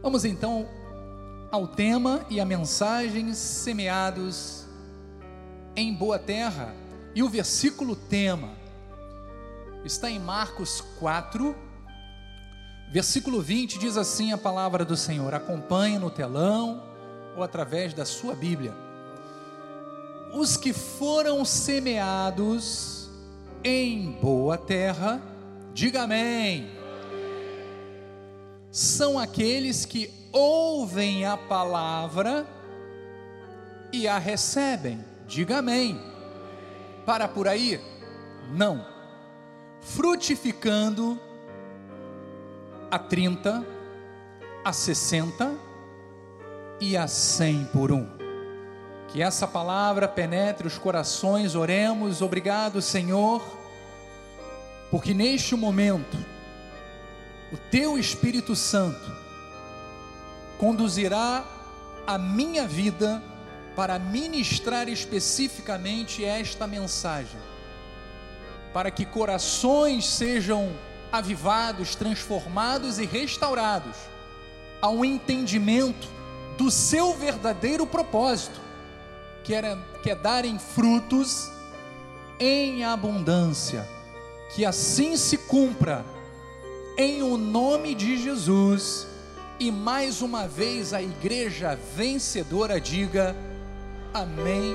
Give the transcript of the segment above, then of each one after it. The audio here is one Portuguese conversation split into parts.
Vamos então ao tema e a mensagem semeados em boa terra. E o versículo tema está em Marcos 4, versículo 20, diz assim a palavra do Senhor. Acompanhe no telão ou através da sua Bíblia. Os que foram semeados em boa terra, diga amém são aqueles que ouvem a palavra e a recebem. Diga amém. Para por aí? Não. Frutificando a 30, a 60 e a 100 por um. Que essa palavra penetre os corações, oremos, obrigado, Senhor, porque neste momento, o teu Espírito Santo conduzirá a minha vida para ministrar especificamente esta mensagem, para que corações sejam avivados, transformados e restaurados ao entendimento do seu verdadeiro propósito, que, era, que é darem frutos em abundância, que assim se cumpra em o nome de Jesus. E mais uma vez a igreja vencedora diga amém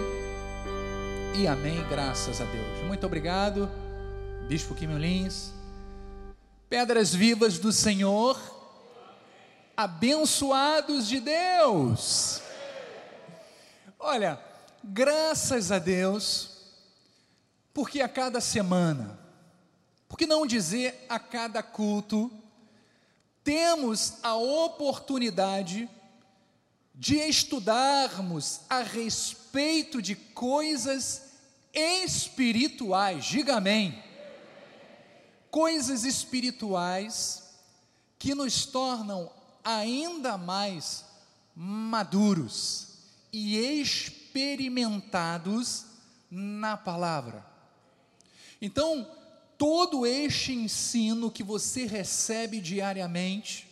e amém, graças a Deus. Muito obrigado, Bispo Quimio Lins. Pedras vivas do Senhor, abençoados de Deus. Olha, graças a Deus, porque a cada semana, por que não dizer a cada culto, temos a oportunidade de estudarmos a respeito de coisas espirituais, diga amém. Coisas espirituais que nos tornam ainda mais maduros e experimentados na palavra. Então, todo este ensino que você recebe diariamente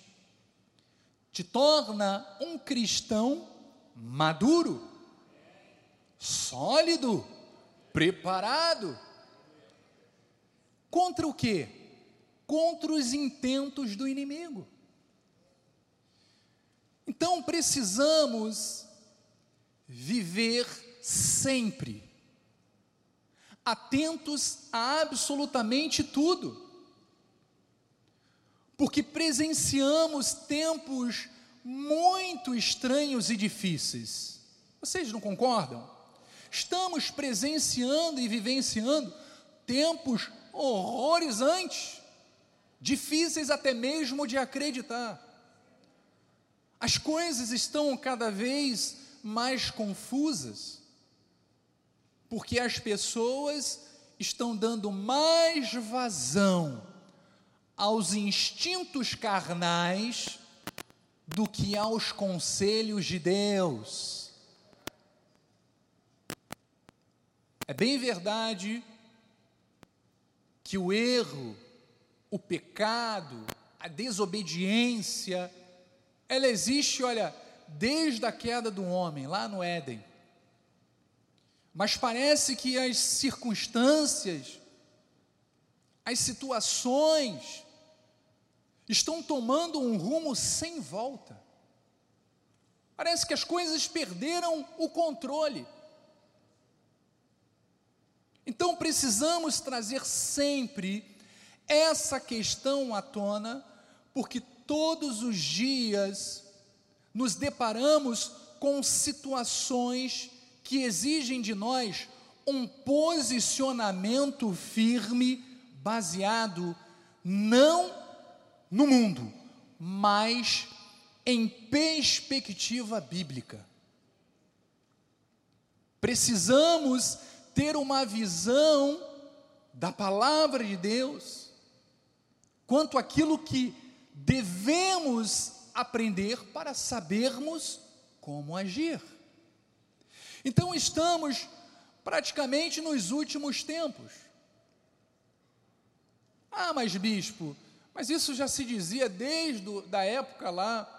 te torna um cristão maduro, sólido, preparado. Contra o quê? Contra os intentos do inimigo. Então precisamos viver sempre atentos a absolutamente tudo, porque presenciamos tempos muito estranhos e difíceis. Vocês não concordam? Estamos presenciando e vivenciando tempos horrorizantes, difíceis até mesmo de acreditar. As coisas estão cada vez mais confusas porque as pessoas estão dando mais vazão aos instintos carnais do que aos conselhos de Deus. É bem verdade que o erro, o pecado, a desobediência, ela existe, olha, desde a queda do homem, lá no Éden. Mas parece que as circunstâncias, as situações, estão tomando um rumo sem volta. Parece que as coisas perderam o controle. Então precisamos trazer sempre essa questão à tona, porque todos os dias nos deparamos com situações que exigem de nós um posicionamento firme, baseado não no mundo, mas em perspectiva bíblica. Precisamos ter uma visão da palavra de Deus quanto àquilo que devemos aprender para sabermos como agir. Então estamos praticamente nos últimos tempos. Ah, mas bispo, mas isso já se dizia desde a época lá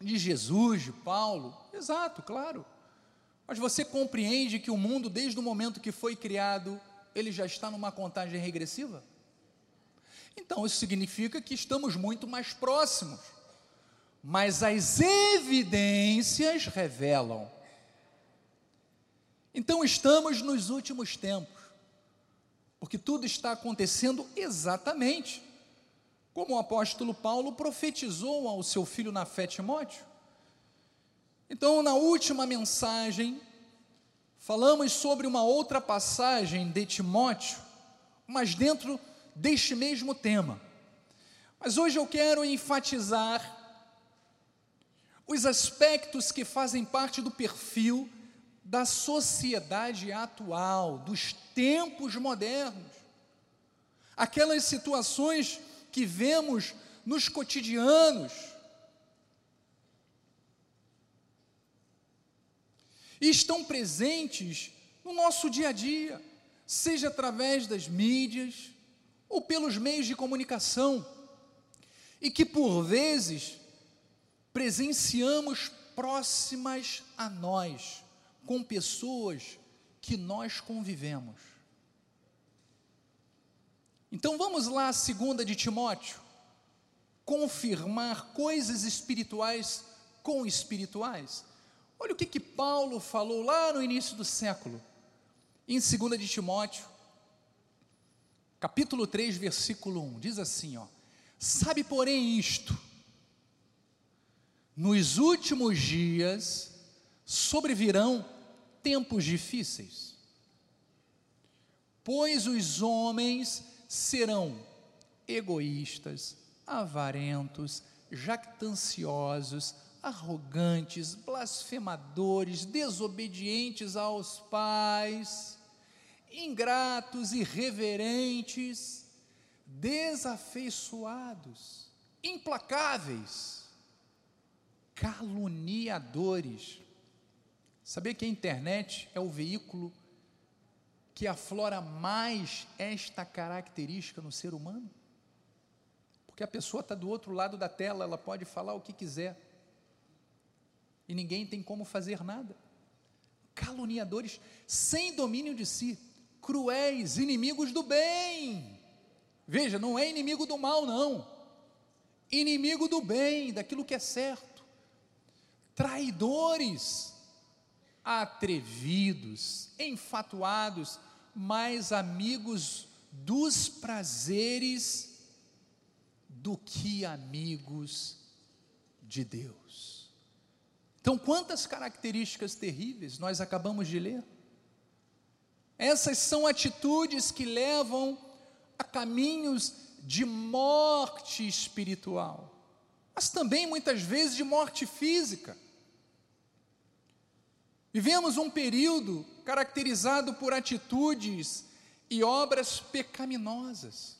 de Jesus, de Paulo. Exato, claro. Mas você compreende que o mundo, desde o momento que foi criado, ele já está numa contagem regressiva? Então, isso significa que estamos muito mais próximos. Mas as evidências revelam. Então, estamos nos últimos tempos, porque tudo está acontecendo exatamente como o apóstolo Paulo profetizou ao seu filho na fé Timóteo. Então, na última mensagem, falamos sobre uma outra passagem de Timóteo, mas dentro deste mesmo tema. Mas hoje eu quero enfatizar os aspectos que fazem parte do perfil da sociedade atual, dos tempos modernos. Aquelas situações que vemos nos cotidianos. E estão presentes no nosso dia a dia, seja através das mídias, ou pelos meios de comunicação, e que por vezes presenciamos próximas a nós, com pessoas que nós convivemos. Então vamos lá, segunda de Timóteo, confirmar coisas espirituais com espirituais. Olha o que, que Paulo falou lá no início do século, em 2 de Timóteo, capítulo 3, versículo 1, diz assim, ó: Sabe, porém, isto, nos últimos dias sobrevirão tempos difíceis, pois os homens serão egoístas, avarentos, jactanciosos, arrogantes, blasfemadores, desobedientes aos pais, ingratos, irreverentes, desafeiçoados, implacáveis, caluniadores. Sabia que a internet é o veículo que aflora mais esta característica no ser humano? Porque a pessoa está do outro lado da tela, ela pode falar o que quiser, e ninguém tem como fazer nada. Caluniadores sem domínio de si, cruéis, inimigos do bem. Veja, não é inimigo do mal, não. Inimigo do bem, daquilo que é certo. Traidores, atrevidos, enfatuados, mais amigos dos prazeres do que amigos de Deus. Então, quantas características terríveis nós acabamos de ler? Essas são atitudes que levam a caminhos de morte espiritual, mas também muitas vezes de morte física. Vivemos um período caracterizado por atitudes e obras pecaminosas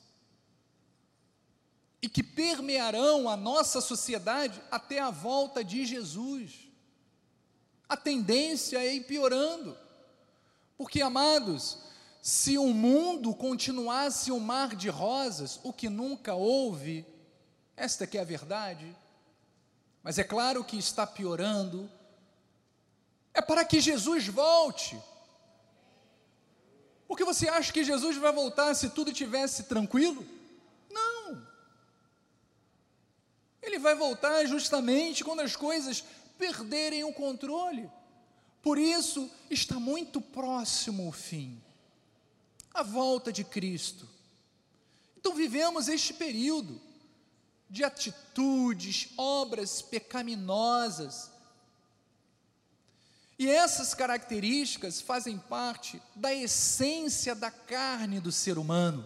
e que permearão a nossa sociedade até a volta de Jesus. A tendência é ir piorando. Porque, amados, se o mundo continuasse um mar de rosas, o que nunca houve, esta que é a verdade, mas é claro que está piorando, é para que Jesus volte. Porque você acha que Jesus vai voltar se tudo tivesse tranquilo? Não. Ele vai voltar justamente quando as coisas perderem o controle. Por isso, está muito próximo o fim a volta de Cristo. Então, vivemos este período de atitudes, obras pecaminosas. E essas características fazem parte da essência da carne do ser humano,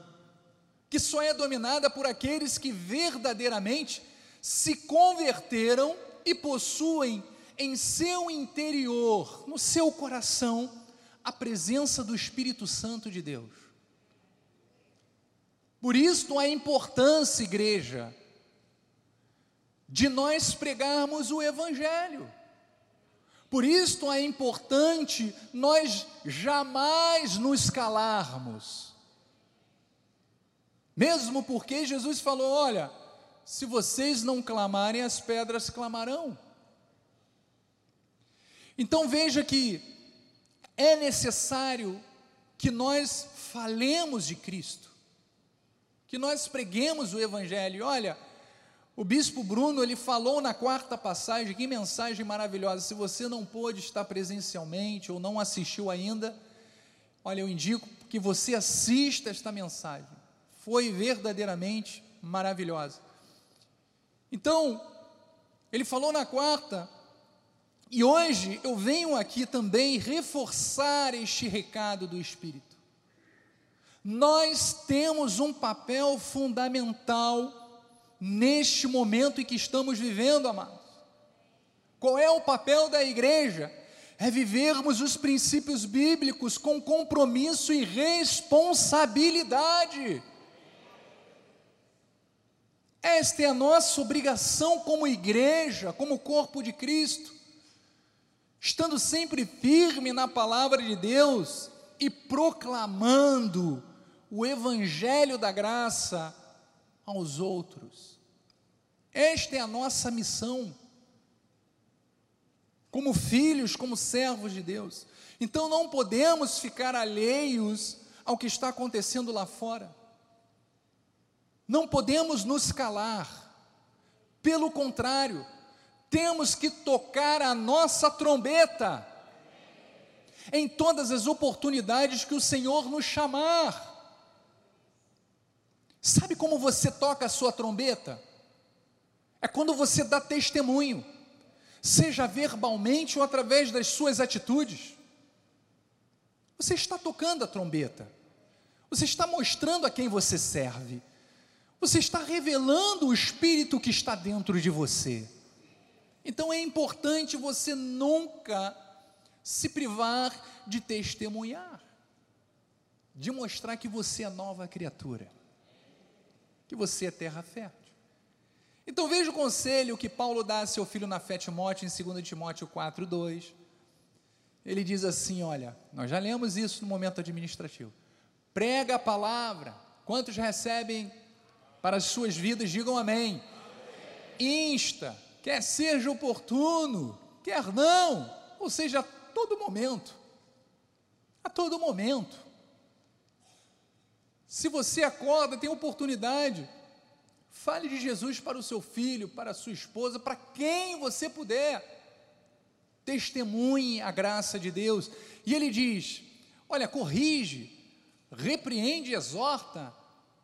que só é dominada por aqueles que verdadeiramente se converteram e possuem em seu interior, no seu coração, a presença do Espírito Santo de Deus. Por isso a importância, igreja, de nós pregarmos o Evangelho. Por isso é importante nós jamais nos calarmos. Mesmo porque Jesus falou: olha, se vocês não clamarem, as pedras clamarão. Então veja que é necessário que nós falemos de Cristo, que nós preguemos o Evangelho. Olha, o bispo Bruno ele falou na quarta passagem, que mensagem maravilhosa. Se você não pôde estar presencialmente ou não assistiu ainda, olha, eu indico que você assista esta mensagem. Foi verdadeiramente maravilhosa. Então, ele falou na quarta, e hoje eu venho aqui também reforçar este recado do Espírito. Nós temos um papel fundamental neste momento em que estamos vivendo, amados. Qual é o papel da igreja? É vivermos os princípios bíblicos com compromisso e responsabilidade. Esta é a nossa obrigação como igreja, como corpo de Cristo, estando sempre firme na palavra de Deus e proclamando o evangelho da graça aos outros. Esta é a nossa missão, como filhos, como servos de Deus. Então não podemos ficar alheios ao que está acontecendo lá fora. Não podemos nos calar. Pelo contrário, temos que tocar a nossa trombeta em todas as oportunidades que o Senhor nos chamar. Sabe como você toca a sua trombeta? É quando você dá testemunho, seja verbalmente ou através das suas atitudes. Você está tocando a trombeta, você está mostrando a quem você serve. Você está revelando o espírito que está dentro de você. Então é importante você nunca se privar de testemunhar, de mostrar que você é nova criatura, que você é terra fértil. Então veja o conselho que Paulo dá a seu filho na fé Timóteo, em 2 Timóteo 4, 2. Ele diz assim: Olha, nós já lemos isso no momento administrativo. Prega a palavra. Quantos recebem para as suas vidas, digam amém. amém. Insta, quer seja oportuno, quer não, ou seja, a todo momento. A todo momento. Se você acorda, tem oportunidade, fale de Jesus para o seu filho, para a sua esposa, para quem você puder. Testemunhe a graça de Deus. E ele diz: olha, corrige, repreende, exorta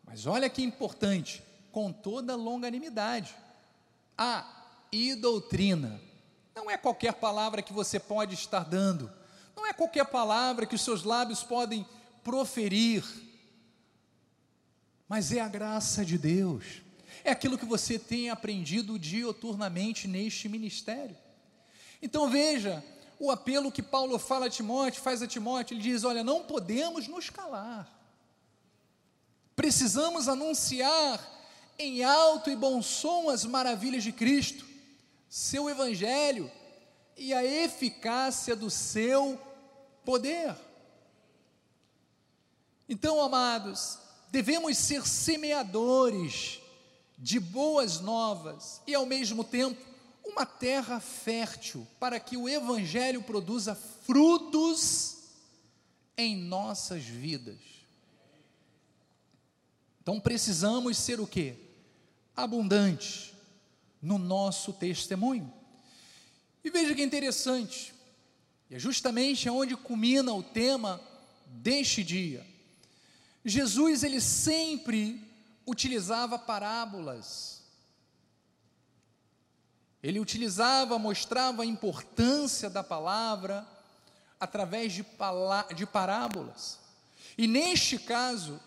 mas olha que importante, com toda longanimidade. Ah, e doutrina. Não é qualquer palavra que você pode estar dando, não é qualquer palavra que os seus lábios podem proferir, mas é a graça de Deus, é aquilo que você tem aprendido dioturnamente neste ministério. Então veja, o apelo que Paulo fala a Timóteo, faz a Timóteo, ele diz: Olha, não podemos nos calar, Precisamos anunciar em alto e bom som as maravilhas de Cristo, seu Evangelho e a eficácia do seu poder. Então, amados, devemos ser semeadores de boas novas e, ao mesmo tempo, uma terra fértil para que o Evangelho produza frutos em nossas vidas. Então precisamos ser o que? Abundantes no nosso testemunho. E veja que interessante, e é justamente onde culmina o tema deste dia. Jesus, ele sempre utilizava parábolas. Ele utilizava, mostrava a importância da palavra através de, de parábolas. E neste caso,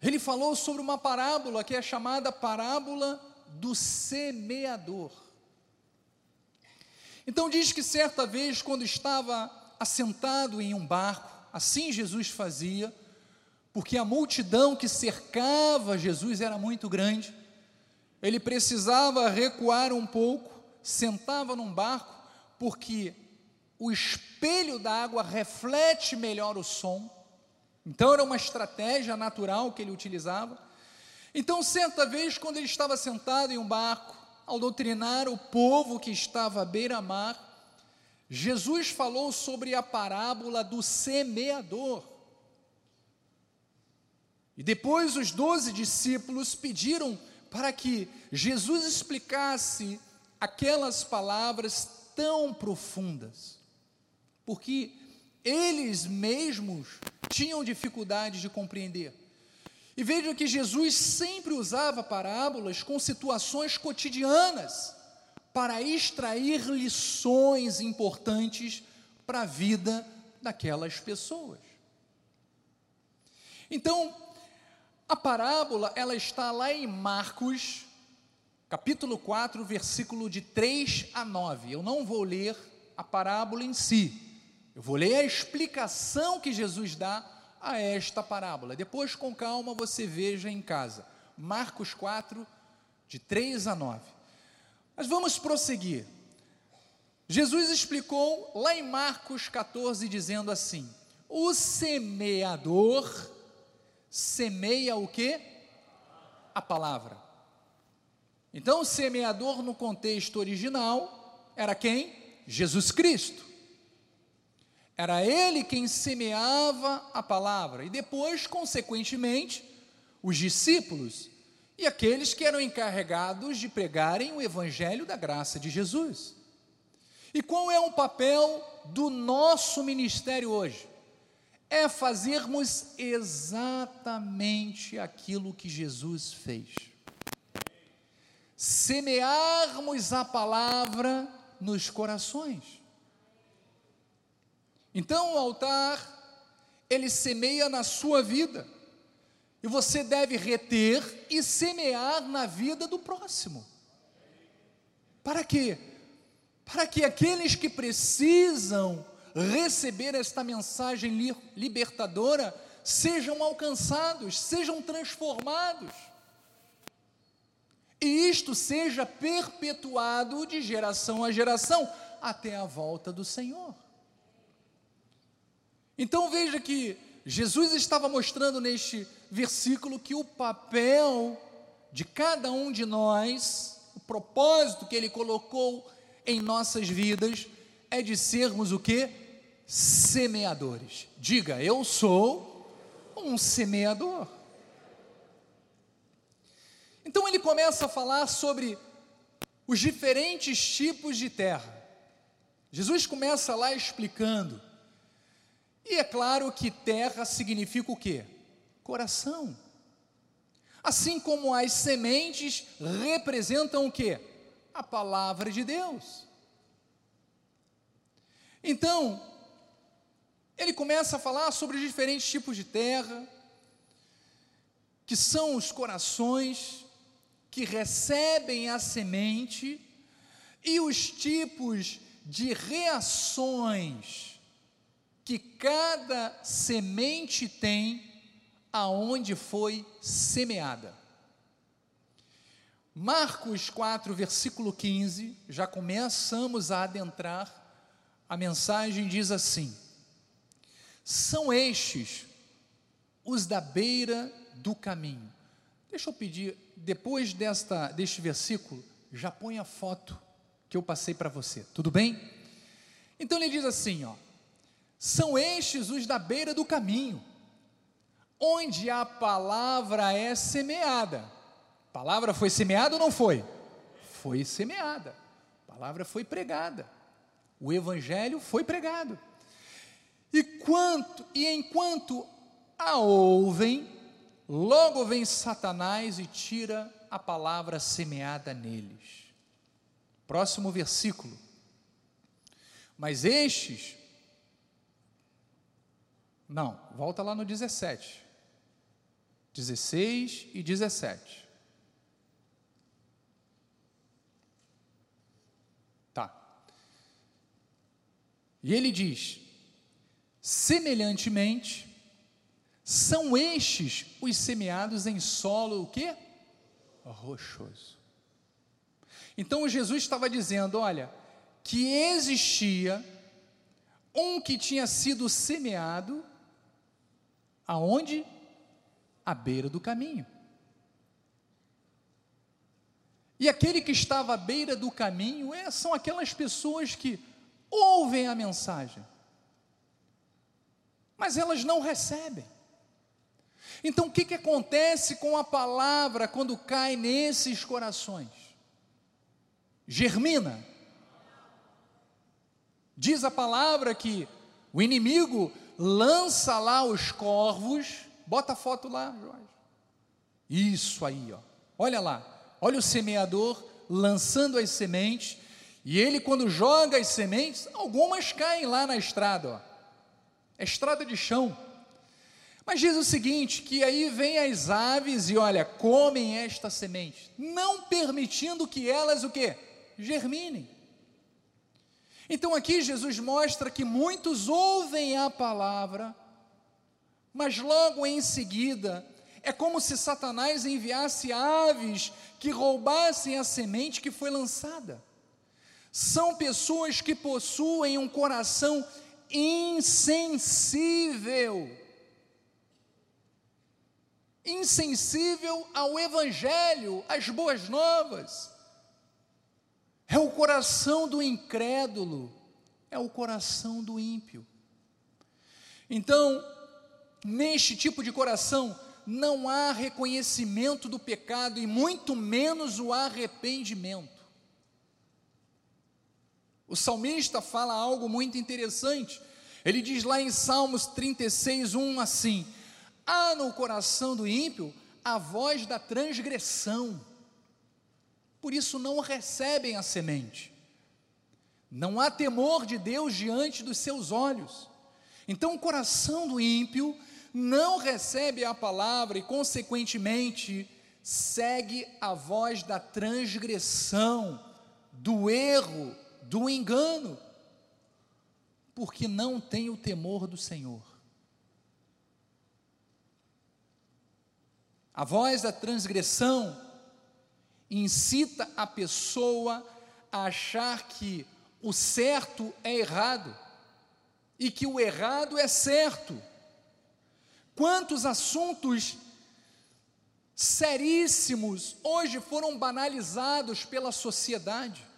ele falou sobre uma parábola que é chamada parábola do semeador. Então diz que certa vez, quando estava assentado em um barco, assim Jesus fazia, porque a multidão que cercava Jesus era muito grande, ele precisava recuar um pouco, sentava num barco, porque o espelho da água reflete melhor o som, então era uma estratégia natural que ele utilizava. Então, certa vez, quando ele estava sentado em um barco, ao doutrinar o povo que estava à beira-mar, Jesus falou sobre a parábola do semeador. E depois os doze discípulos pediram para que Jesus explicasse aquelas palavras tão profundas, porque eles mesmos tinham dificuldade de compreender. E veja que Jesus sempre usava parábolas com situações cotidianas para extrair lições importantes para a vida daquelas pessoas. Então, a parábola, ela está lá em Marcos, capítulo 4, versículo de 3 a 9. Eu não vou ler a parábola em si. Eu vou ler a explicação que Jesus dá a esta parábola. Depois, com calma, você veja em casa. Marcos 4, de 3 a 9. Mas vamos prosseguir. Jesus explicou lá em Marcos 14, dizendo assim: O semeador semeia o que? A palavra. Então, o semeador no contexto original era quem? Jesus Cristo. Era ele quem semeava a palavra, e depois, consequentemente, os discípulos e aqueles que eram encarregados de pregarem o evangelho da graça de Jesus. E qual é o papel do nosso ministério hoje? É fazermos exatamente aquilo que Jesus fez. Semearmos a palavra nos corações. Então o altar, ele semeia na sua vida, e você deve reter e semear na vida do próximo. Para quê? Para que aqueles que precisam receber esta mensagem li libertadora sejam alcançados, sejam transformados. E isto seja perpetuado de geração a geração até a volta do Senhor. Então veja que Jesus estava mostrando neste versículo que o papel de cada um de nós, o propósito que ele colocou em nossas vidas é de sermos o que? Semeadores. Diga, eu sou um semeador. Então ele começa a falar sobre os diferentes tipos de terra. Jesus começa lá explicando e é claro que terra significa o quê? Coração. Assim como as sementes representam o quê? A palavra de Deus. Então, ele começa a falar sobre os diferentes tipos de terra, que são os corações que recebem a semente, e os tipos de reações que cada semente tem aonde foi semeada. Marcos 4, versículo 15, já começamos a adentrar, a mensagem diz assim: São estes os da beira do caminho. Deixa eu pedir, depois desta, deste versículo, já põe a foto que eu passei para você, tudo bem? Então ele diz assim, ó, são estes os da beira do caminho, onde a palavra é semeada. Palavra foi semeada ou não foi? Foi semeada. A palavra foi pregada. O evangelho foi pregado. E quanto e enquanto a ouvem, logo vem Satanás e tira a palavra semeada neles. Próximo versículo. Mas estes não, volta lá no 17. 16 e 17. Tá. E ele diz: semelhantemente, são estes os semeados em solo o quê? Rochoso. Então Jesus estava dizendo, olha, que existia um que tinha sido semeado Aonde? À beira do caminho. E aquele que estava à beira do caminho é, são aquelas pessoas que ouvem a mensagem, mas elas não recebem. Então, o que, que acontece com a palavra quando cai nesses corações? Germina. Diz a palavra que o inimigo lança lá os corvos, bota a foto lá, Jorge. Isso aí, ó. Olha lá, olha o semeador lançando as sementes, e ele, quando joga as sementes, algumas caem lá na estrada, ó. É estrada de chão. Mas diz o seguinte: que aí vem as aves e olha, comem esta semente, não permitindo que elas o que? Germinem. Então aqui Jesus mostra que muitos ouvem a palavra, mas logo em seguida é como se Satanás enviasse aves que roubassem a semente que foi lançada. São pessoas que possuem um coração insensível insensível ao Evangelho, às boas novas. É o coração do incrédulo, é o coração do ímpio. Então, neste tipo de coração, não há reconhecimento do pecado e muito menos o arrependimento. O salmista fala algo muito interessante. Ele diz lá em Salmos 36, 1 assim: Há no coração do ímpio a voz da transgressão. Por isso não recebem a semente. Não há temor de Deus diante dos seus olhos. Então o coração do ímpio não recebe a palavra e, consequentemente, segue a voz da transgressão, do erro, do engano, porque não tem o temor do Senhor. A voz da transgressão incita a pessoa a achar que o certo é errado e que o errado é certo. Quantos assuntos seríssimos hoje foram banalizados pela sociedade?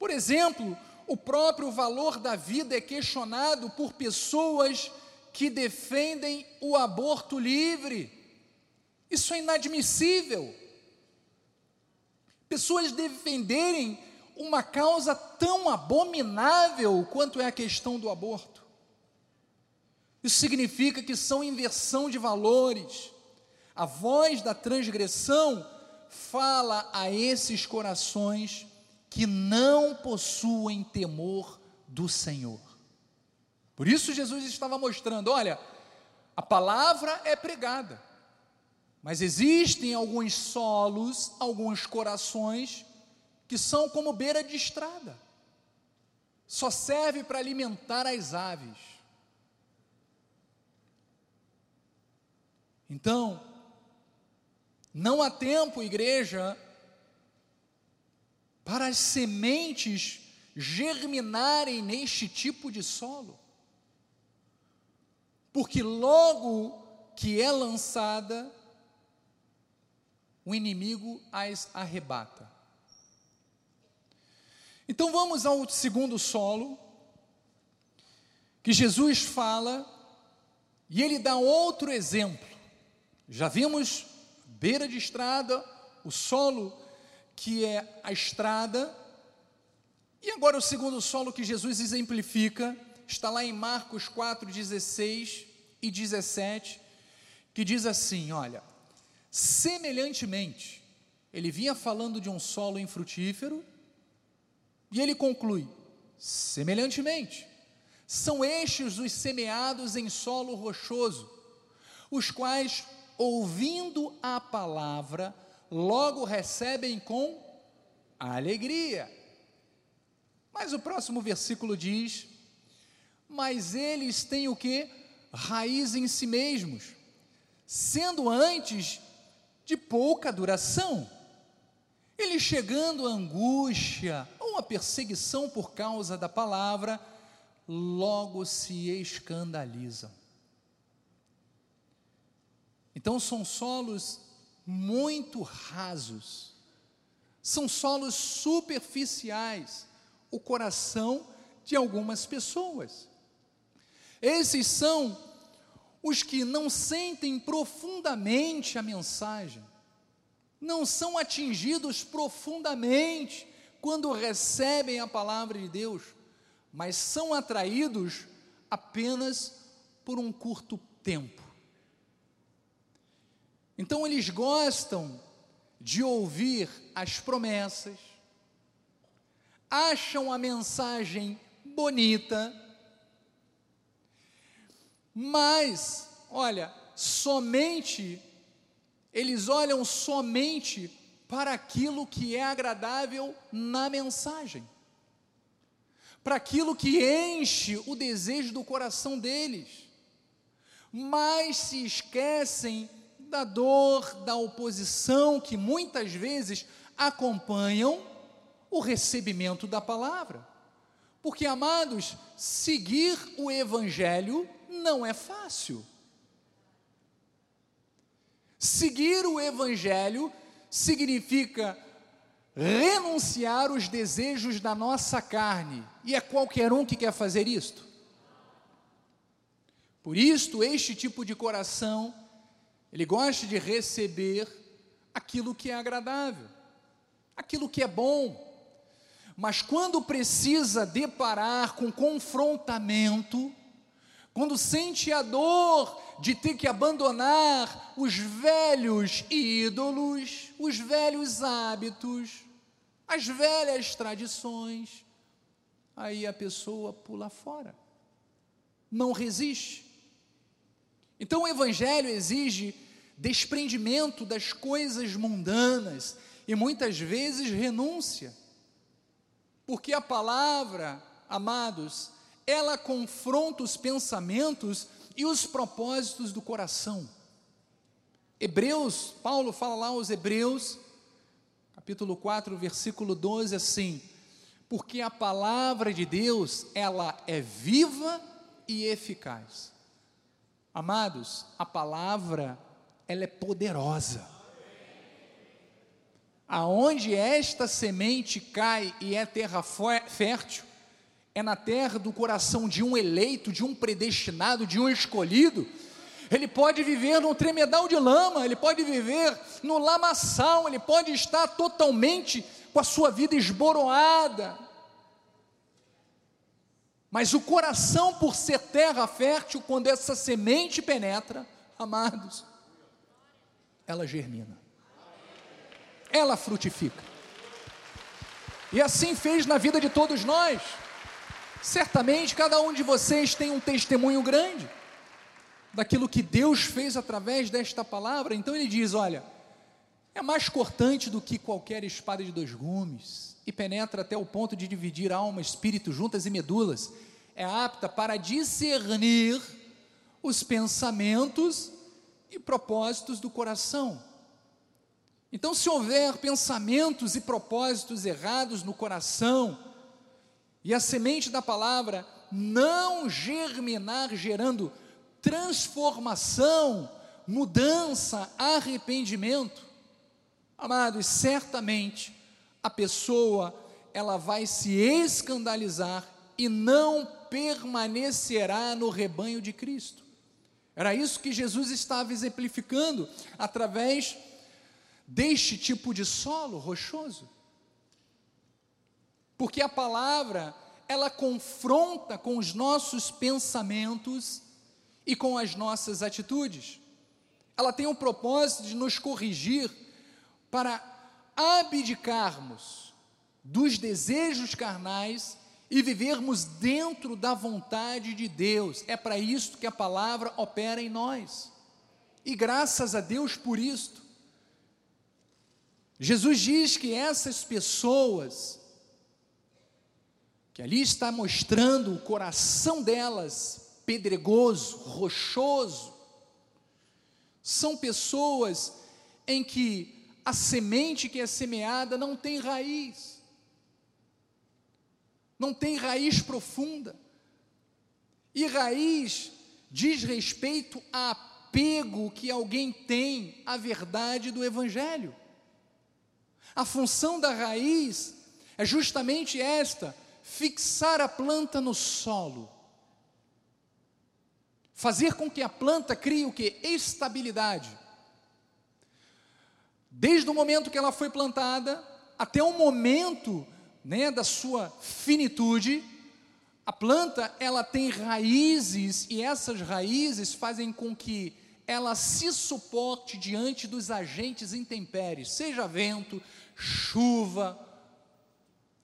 Por exemplo, o próprio valor da vida é questionado por pessoas que defendem o aborto livre. Isso é inadmissível. Pessoas defenderem uma causa tão abominável quanto é a questão do aborto. Isso significa que são inversão de valores. A voz da transgressão fala a esses corações que não possuem temor do Senhor. Por isso Jesus estava mostrando: olha, a palavra é pregada, mas existem alguns solos, alguns corações que são como beira de estrada, só serve para alimentar as aves. Então, não há tempo, igreja, para as sementes germinarem neste tipo de solo porque logo que é lançada, o inimigo as arrebata. Então vamos ao segundo solo, que Jesus fala, e ele dá outro exemplo. Já vimos beira de estrada, o solo que é a estrada, e agora o segundo solo que Jesus exemplifica está lá em Marcos 4, 16 e 17, que diz assim: olha, semelhantemente, ele vinha falando de um solo infrutífero, e ele conclui: semelhantemente, são estes os semeados em solo rochoso, os quais, ouvindo a palavra, logo recebem com alegria. Mas o próximo versículo diz: mas eles têm o que? Raiz em si mesmos, sendo antes de pouca duração. Eles chegando a angústia ou a perseguição por causa da palavra, logo se escandalizam. Então são solos muito rasos, são solos superficiais, o coração de algumas pessoas. Esses são os que não sentem profundamente a mensagem, não são atingidos profundamente quando recebem a palavra de Deus, mas são atraídos apenas por um curto tempo. Então eles gostam de ouvir as promessas, acham a mensagem bonita, mas, olha, somente, eles olham somente para aquilo que é agradável na mensagem, para aquilo que enche o desejo do coração deles, mas se esquecem da dor, da oposição que muitas vezes acompanham o recebimento da palavra. Porque, amados, seguir o Evangelho não é fácil. Seguir o Evangelho significa renunciar os desejos da nossa carne, e é qualquer um que quer fazer isto. Por isto, este tipo de coração, ele gosta de receber aquilo que é agradável, aquilo que é bom, mas quando precisa deparar com confrontamento, quando sente a dor de ter que abandonar os velhos ídolos, os velhos hábitos, as velhas tradições, aí a pessoa pula fora, não resiste. Então o Evangelho exige desprendimento das coisas mundanas e muitas vezes renúncia, porque a palavra, amados, ela confronta os pensamentos e os propósitos do coração. Hebreus, Paulo fala lá aos Hebreus, capítulo 4, versículo 12, assim: porque a palavra de Deus, ela é viva e eficaz. Amados, a palavra, ela é poderosa. Aonde esta semente cai e é terra fértil, é na terra do coração de um eleito, de um predestinado, de um escolhido. Ele pode viver num tremedal de lama, ele pode viver no lamaçal, ele pode estar totalmente com a sua vida esboroada. Mas o coração, por ser terra fértil, quando essa semente penetra, amados, ela germina, ela frutifica. E assim fez na vida de todos nós. Certamente cada um de vocês tem um testemunho grande daquilo que Deus fez através desta palavra. Então ele diz: Olha, é mais cortante do que qualquer espada de dois gumes e penetra até o ponto de dividir alma, espírito, juntas e medulas. É apta para discernir os pensamentos e propósitos do coração. Então, se houver pensamentos e propósitos errados no coração, e a semente da palavra não germinar, gerando transformação, mudança, arrependimento, amados, certamente a pessoa ela vai se escandalizar e não permanecerá no rebanho de Cristo. Era isso que Jesus estava exemplificando através deste tipo de solo rochoso. Porque a palavra, ela confronta com os nossos pensamentos e com as nossas atitudes. Ela tem o propósito de nos corrigir para abdicarmos dos desejos carnais e vivermos dentro da vontade de Deus. É para isso que a palavra opera em nós. E graças a Deus por isto. Jesus diz que essas pessoas que ali está mostrando o coração delas pedregoso, rochoso. São pessoas em que a semente que é semeada não tem raiz, não tem raiz profunda. E raiz diz respeito a apego que alguém tem à verdade do Evangelho. A função da raiz é justamente esta: fixar a planta no solo, fazer com que a planta crie o que? Estabilidade. Desde o momento que ela foi plantada até o momento né, da sua finitude, a planta ela tem raízes e essas raízes fazem com que ela se suporte diante dos agentes intempéries, seja vento, chuva,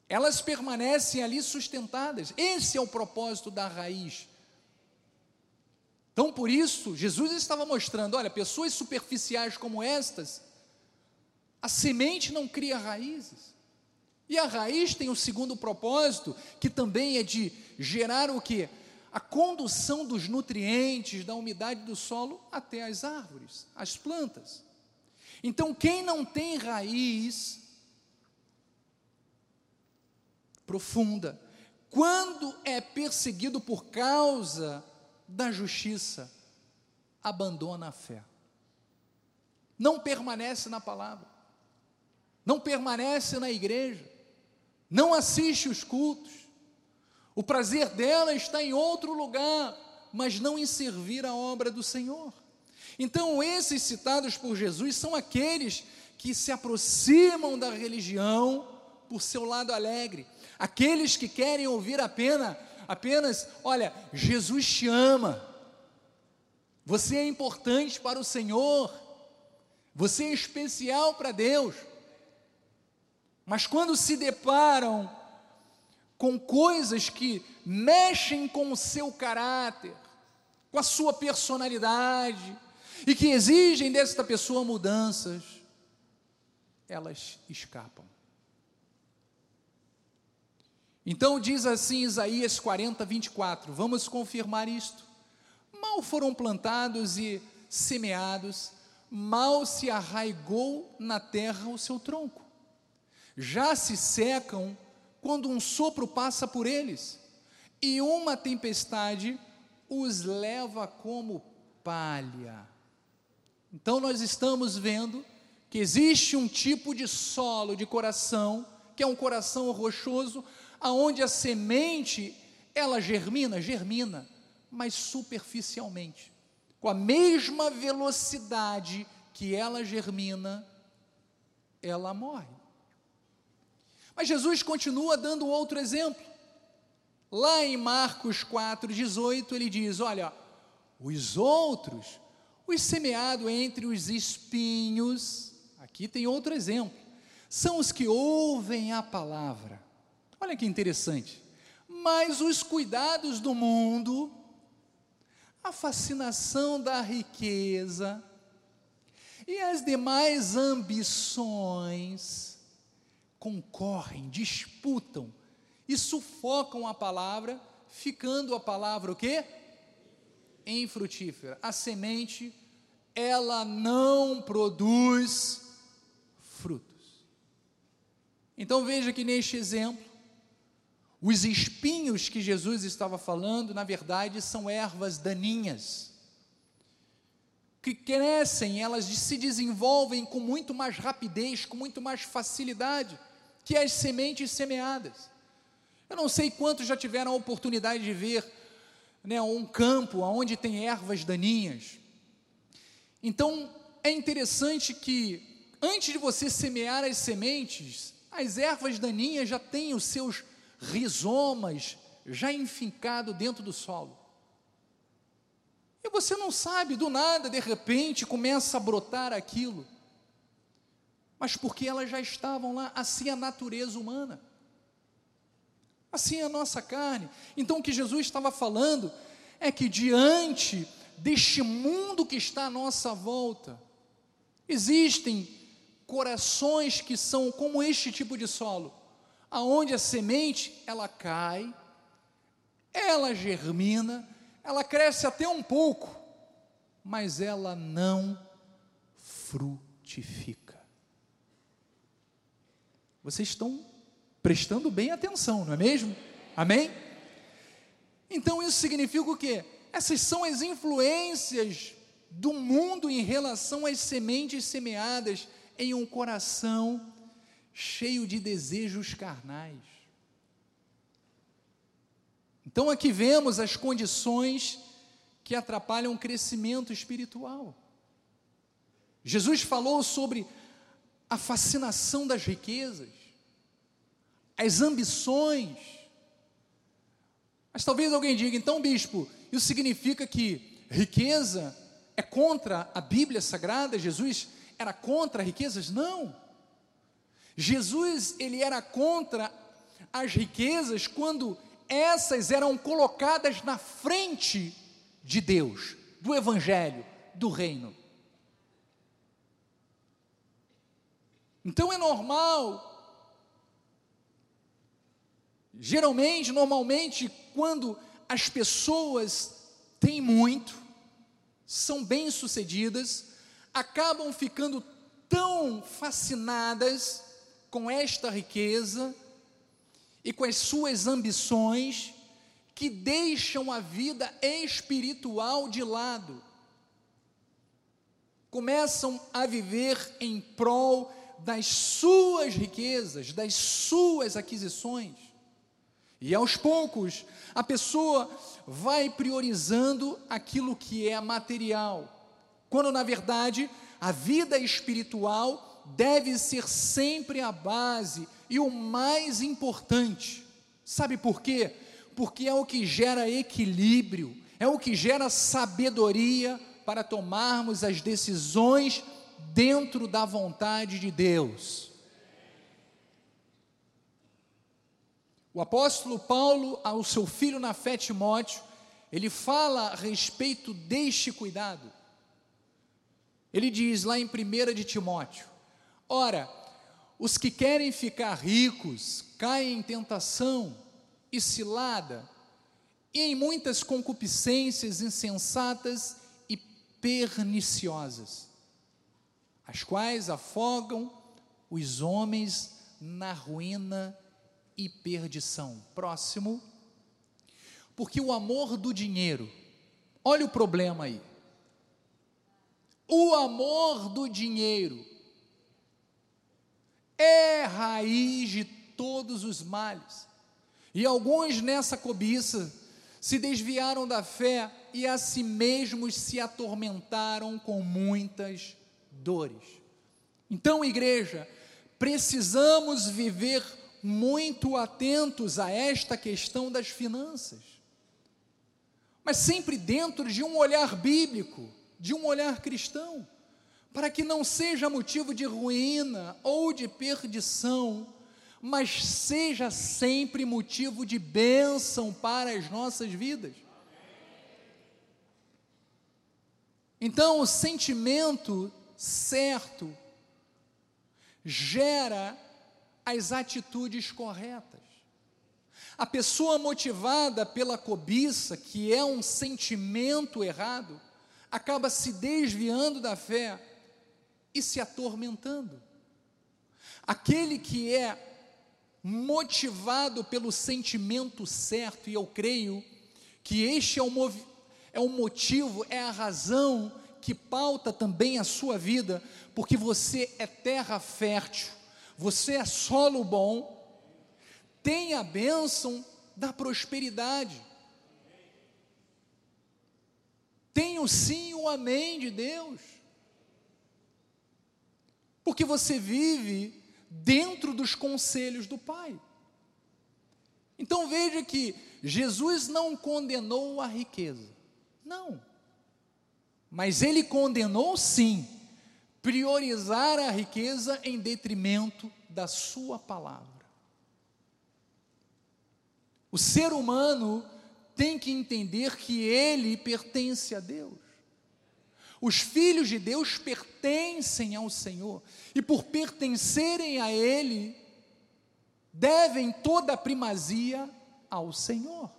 elas permanecem ali sustentadas. Esse é o propósito da raiz. Então, por isso, Jesus estava mostrando: olha, pessoas superficiais como estas, a semente não cria raízes. E a raiz tem o segundo propósito, que também é de gerar o que? A condução dos nutrientes, da umidade do solo até as árvores, as plantas. Então, quem não tem raiz profunda, quando é perseguido por causa da justiça, abandona a fé, não permanece na palavra, não permanece na igreja, não assiste os cultos. O prazer dela está em outro lugar, mas não em servir a obra do Senhor. Então, esses citados por Jesus são aqueles que se aproximam da religião por seu lado alegre, aqueles que querem ouvir apenas, apenas, olha, Jesus te ama. Você é importante para o Senhor. Você é especial para Deus. Mas quando se deparam com coisas que mexem com o seu caráter, com a sua personalidade, e que exigem desta pessoa mudanças, elas escapam. Então diz assim Isaías 40, 24: vamos confirmar isto. Mal foram plantados e semeados, mal se arraigou na terra o seu tronco já se secam quando um sopro passa por eles, e uma tempestade os leva como palha. Então nós estamos vendo que existe um tipo de solo de coração, que é um coração rochoso, aonde a semente ela germina, germina, mas superficialmente. Com a mesma velocidade que ela germina, ela morre. Mas Jesus continua dando outro exemplo. Lá em Marcos 4, 18, ele diz: Olha, os outros, os semeados entre os espinhos, aqui tem outro exemplo, são os que ouvem a palavra. Olha que interessante. Mas os cuidados do mundo, a fascinação da riqueza e as demais ambições, concorrem, disputam e sufocam a palavra, ficando a palavra o quê? Infrutífera. A semente, ela não produz frutos. Então veja que neste exemplo, os espinhos que Jesus estava falando, na verdade, são ervas daninhas, que crescem, elas se desenvolvem com muito mais rapidez, com muito mais facilidade que as sementes semeadas. Eu não sei quantos já tiveram a oportunidade de ver né, um campo onde tem ervas daninhas. Então, é interessante que, antes de você semear as sementes, as ervas daninhas já têm os seus rizomas já enfincado dentro do solo. E você não sabe, do nada, de repente, começa a brotar aquilo mas porque elas já estavam lá, assim a natureza humana, assim a nossa carne. Então o que Jesus estava falando é que diante deste mundo que está à nossa volta, existem corações que são como este tipo de solo, aonde a semente ela cai, ela germina, ela cresce até um pouco, mas ela não frutifica. Vocês estão prestando bem atenção, não é mesmo? Amém? Então isso significa o quê? Essas são as influências do mundo em relação às sementes semeadas em um coração cheio de desejos carnais. Então aqui vemos as condições que atrapalham o crescimento espiritual. Jesus falou sobre a fascinação das riquezas, as ambições. Mas talvez alguém diga, então, bispo, isso significa que riqueza é contra a Bíblia Sagrada? Jesus era contra riquezas? Não. Jesus, ele era contra as riquezas quando essas eram colocadas na frente de Deus, do Evangelho, do Reino. Então é normal, geralmente, normalmente, quando as pessoas têm muito, são bem-sucedidas, acabam ficando tão fascinadas com esta riqueza e com as suas ambições que deixam a vida espiritual de lado. Começam a viver em prol das suas riquezas, das suas aquisições. E aos poucos, a pessoa vai priorizando aquilo que é material, quando na verdade a vida espiritual deve ser sempre a base e o mais importante. Sabe por quê? porque é o que gera equilíbrio, é o que gera sabedoria para tomarmos as decisões dentro da vontade de Deus. O apóstolo Paulo, ao seu filho na fé Timóteo, ele fala a respeito deste cuidado. Ele diz lá em 1 de Timóteo: Ora, os que querem ficar ricos caem em tentação e cilada, e em muitas concupiscências insensatas e perniciosas, as quais afogam os homens na ruína e perdição. Próximo. Porque o amor do dinheiro, olha o problema aí. O amor do dinheiro é raiz de todos os males. E alguns nessa cobiça se desviaram da fé e a si mesmos se atormentaram com muitas dores. Então, igreja, precisamos viver muito atentos a esta questão das finanças, mas sempre dentro de um olhar bíblico, de um olhar cristão, para que não seja motivo de ruína ou de perdição mas seja sempre motivo de bênção para as nossas vidas. Então, o sentimento certo gera as atitudes corretas. A pessoa motivada pela cobiça, que é um sentimento errado, acaba se desviando da fé e se atormentando. Aquele que é motivado pelo sentimento certo, e eu creio que este é o, é o motivo, é a razão que pauta também a sua vida, porque você é terra fértil, você é solo bom, tem a bênção da prosperidade. Tem o sim e o amém de Deus. Porque você vive dentro dos conselhos do Pai. Então veja que Jesus não condenou a riqueza, não, mas ele condenou sim priorizar a riqueza em detrimento da Sua palavra. O ser humano tem que entender que ele pertence a Deus. Os filhos de Deus pertencem ao Senhor, e por pertencerem a Ele, devem toda a primazia ao Senhor.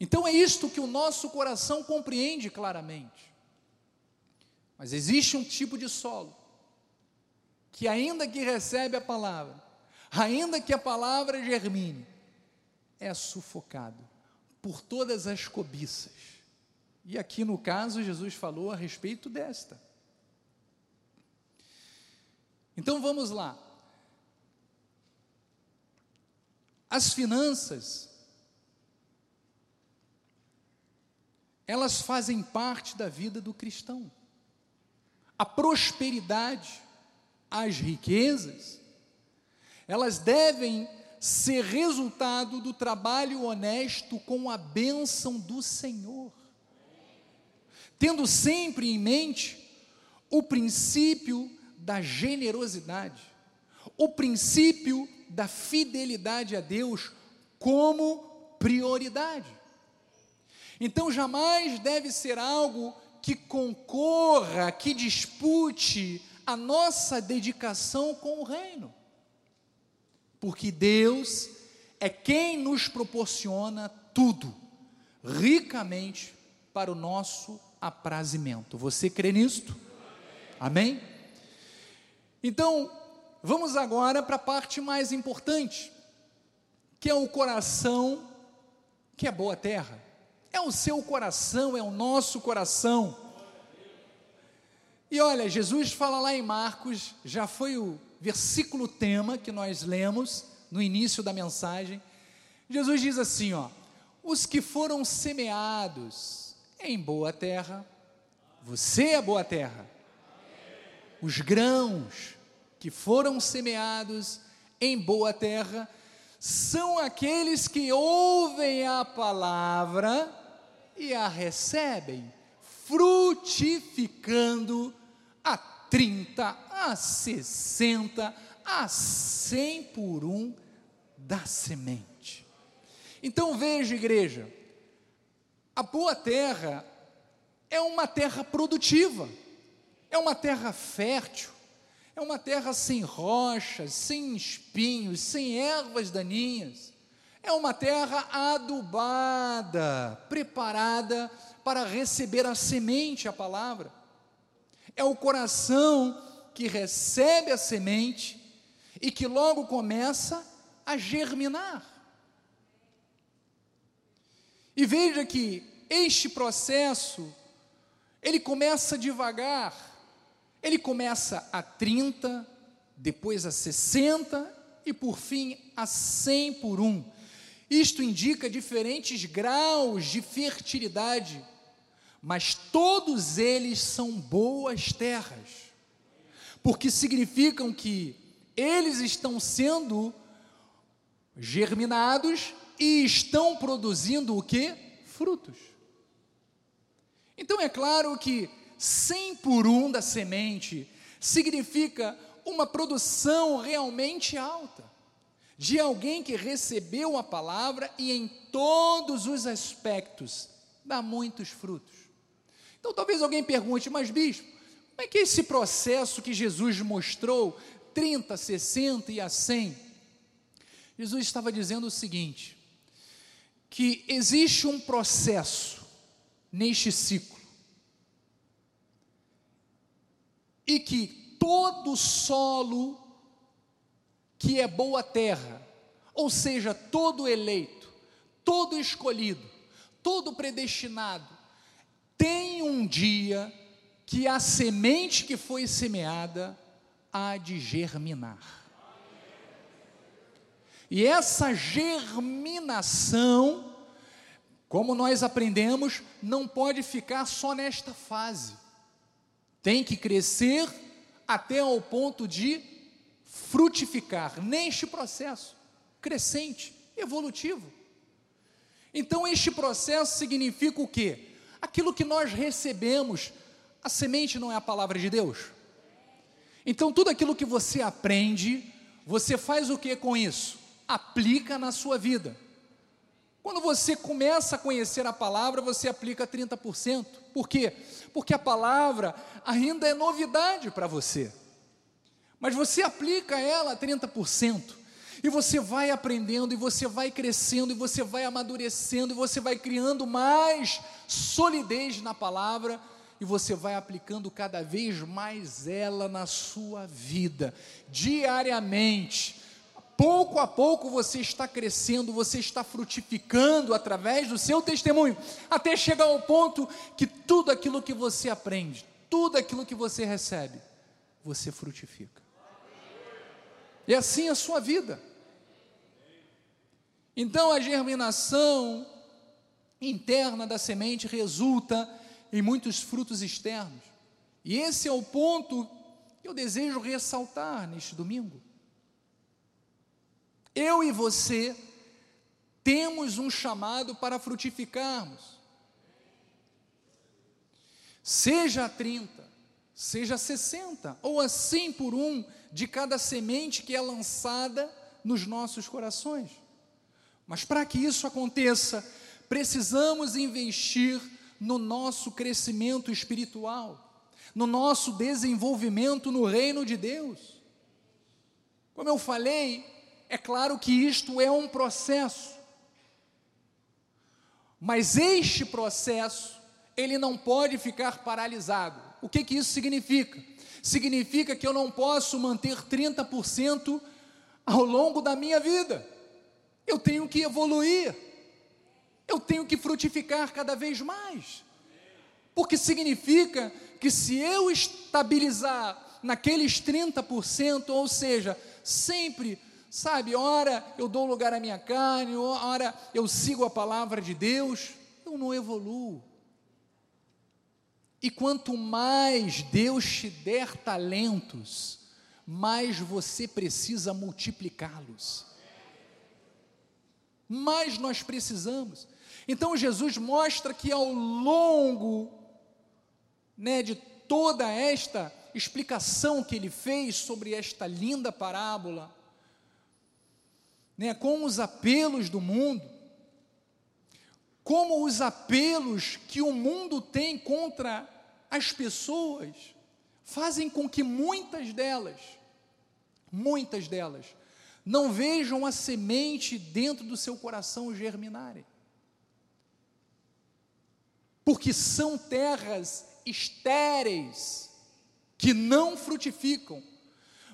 Então é isto que o nosso coração compreende claramente. Mas existe um tipo de solo que, ainda que recebe a palavra, ainda que a palavra germine, é sufocado por todas as cobiças e aqui no caso, Jesus falou a respeito desta. Então vamos lá. As finanças, elas fazem parte da vida do cristão. A prosperidade, as riquezas, elas devem ser resultado do trabalho honesto com a bênção do Senhor. Tendo sempre em mente o princípio da generosidade, o princípio da fidelidade a Deus como prioridade. Então jamais deve ser algo que concorra, que dispute a nossa dedicação com o reino. Porque Deus é quem nos proporciona tudo, ricamente, para o nosso aprazimento. Você crê nisto? Amém? Então, vamos agora para a parte mais importante, que é o coração, que é boa terra. É o seu coração, é o nosso coração. E olha, Jesus fala lá em Marcos, já foi o versículo tema que nós lemos no início da mensagem. Jesus diz assim, ó: Os que foram semeados em boa terra, você é boa terra. Os grãos que foram semeados em boa terra são aqueles que ouvem a palavra e a recebem, frutificando a 30, a 60, a 100 por um da semente. Então veja, igreja, a boa terra é uma terra produtiva, é uma terra fértil, é uma terra sem rochas, sem espinhos, sem ervas daninhas é uma terra adubada, preparada para receber a semente, a palavra. É o coração que recebe a semente e que logo começa a germinar. E veja que este processo, ele começa devagar, ele começa a 30, depois a 60 e por fim a 100 por um. Isto indica diferentes graus de fertilidade, mas todos eles são boas terras, porque significam que eles estão sendo germinados e estão produzindo o que? Frutos. Então é claro que 100 por um da semente significa uma produção realmente alta de alguém que recebeu a palavra e em todos os aspectos dá muitos frutos. Então talvez alguém pergunte, mas bispo, como é que é esse processo que Jesus mostrou, 30, 60 e a 100? Jesus estava dizendo o seguinte: que existe um processo neste ciclo e que todo solo que é boa terra, ou seja, todo eleito, todo escolhido, todo predestinado, tem um dia que a semente que foi semeada há de germinar. E essa germinação, como nós aprendemos, não pode ficar só nesta fase. Tem que crescer até ao ponto de frutificar neste processo crescente, evolutivo. Então, este processo significa o quê? Aquilo que nós recebemos, a semente não é a palavra de Deus. Então, tudo aquilo que você aprende, você faz o que com isso? Aplica na sua vida. Quando você começa a conhecer a palavra, você aplica 30%. Por quê? Porque a palavra ainda é novidade para você mas você aplica ela a 30%, e você vai aprendendo, e você vai crescendo, e você vai amadurecendo, e você vai criando mais solidez na palavra, e você vai aplicando cada vez mais ela na sua vida, diariamente. Pouco a pouco você está crescendo, você está frutificando através do seu testemunho, até chegar ao ponto que tudo aquilo que você aprende, tudo aquilo que você recebe, você frutifica. E assim a sua vida. Então a germinação interna da semente resulta em muitos frutos externos. E esse é o ponto que eu desejo ressaltar neste domingo. Eu e você temos um chamado para frutificarmos. Seja 30, seja 60, ou assim por um de cada semente que é lançada nos nossos corações. Mas para que isso aconteça, precisamos investir no nosso crescimento espiritual, no nosso desenvolvimento no reino de Deus. Como eu falei, é claro que isto é um processo, mas este processo, ele não pode ficar paralisado. O que, que isso significa? Significa que eu não posso manter 30% ao longo da minha vida. Eu tenho que evoluir. Eu tenho que frutificar cada vez mais. Porque significa que se eu estabilizar naqueles 30%, ou seja, sempre, sabe, ora eu dou lugar à minha carne, ora eu sigo a palavra de Deus, eu não evoluo. E quanto mais Deus te der talentos, mais você precisa multiplicá-los mais nós precisamos. Então Jesus mostra que ao longo né, de toda esta explicação que ele fez sobre esta linda parábola, né, com os apelos do mundo, como os apelos que o mundo tem contra as pessoas, fazem com que muitas delas, muitas delas, não vejam a semente dentro do seu coração germinarem. Porque são terras estéreis, que não frutificam.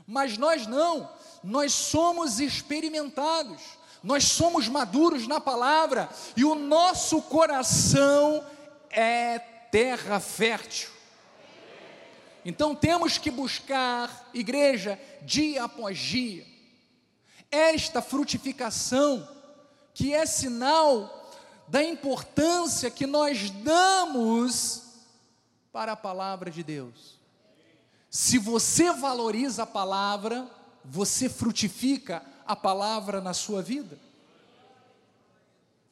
Mas nós não, nós somos experimentados, nós somos maduros na palavra, e o nosso coração é terra fértil. Então temos que buscar, igreja, dia após dia, esta frutificação, que é sinal da importância que nós damos para a palavra de Deus. Se você valoriza a palavra, você frutifica a palavra na sua vida.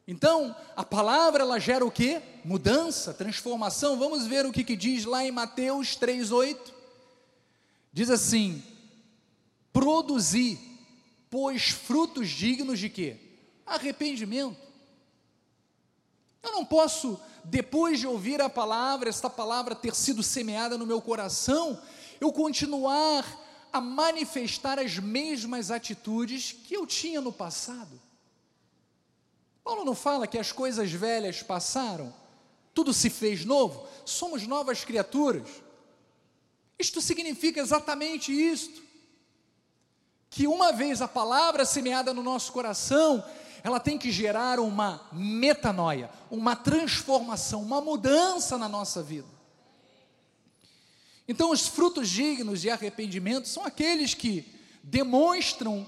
Então, a palavra ela gera o que? Mudança, transformação. Vamos ver o que, que diz lá em Mateus 3,8. Diz assim: produzir pois frutos dignos de quê? Arrependimento. Eu não posso, depois de ouvir a palavra, esta palavra ter sido semeada no meu coração, eu continuar a manifestar as mesmas atitudes que eu tinha no passado. Paulo não fala que as coisas velhas passaram, tudo se fez novo, somos novas criaturas. Isto significa exatamente isto que uma vez a palavra semeada no nosso coração, ela tem que gerar uma metanoia, uma transformação, uma mudança na nossa vida. Então, os frutos dignos de arrependimento são aqueles que demonstram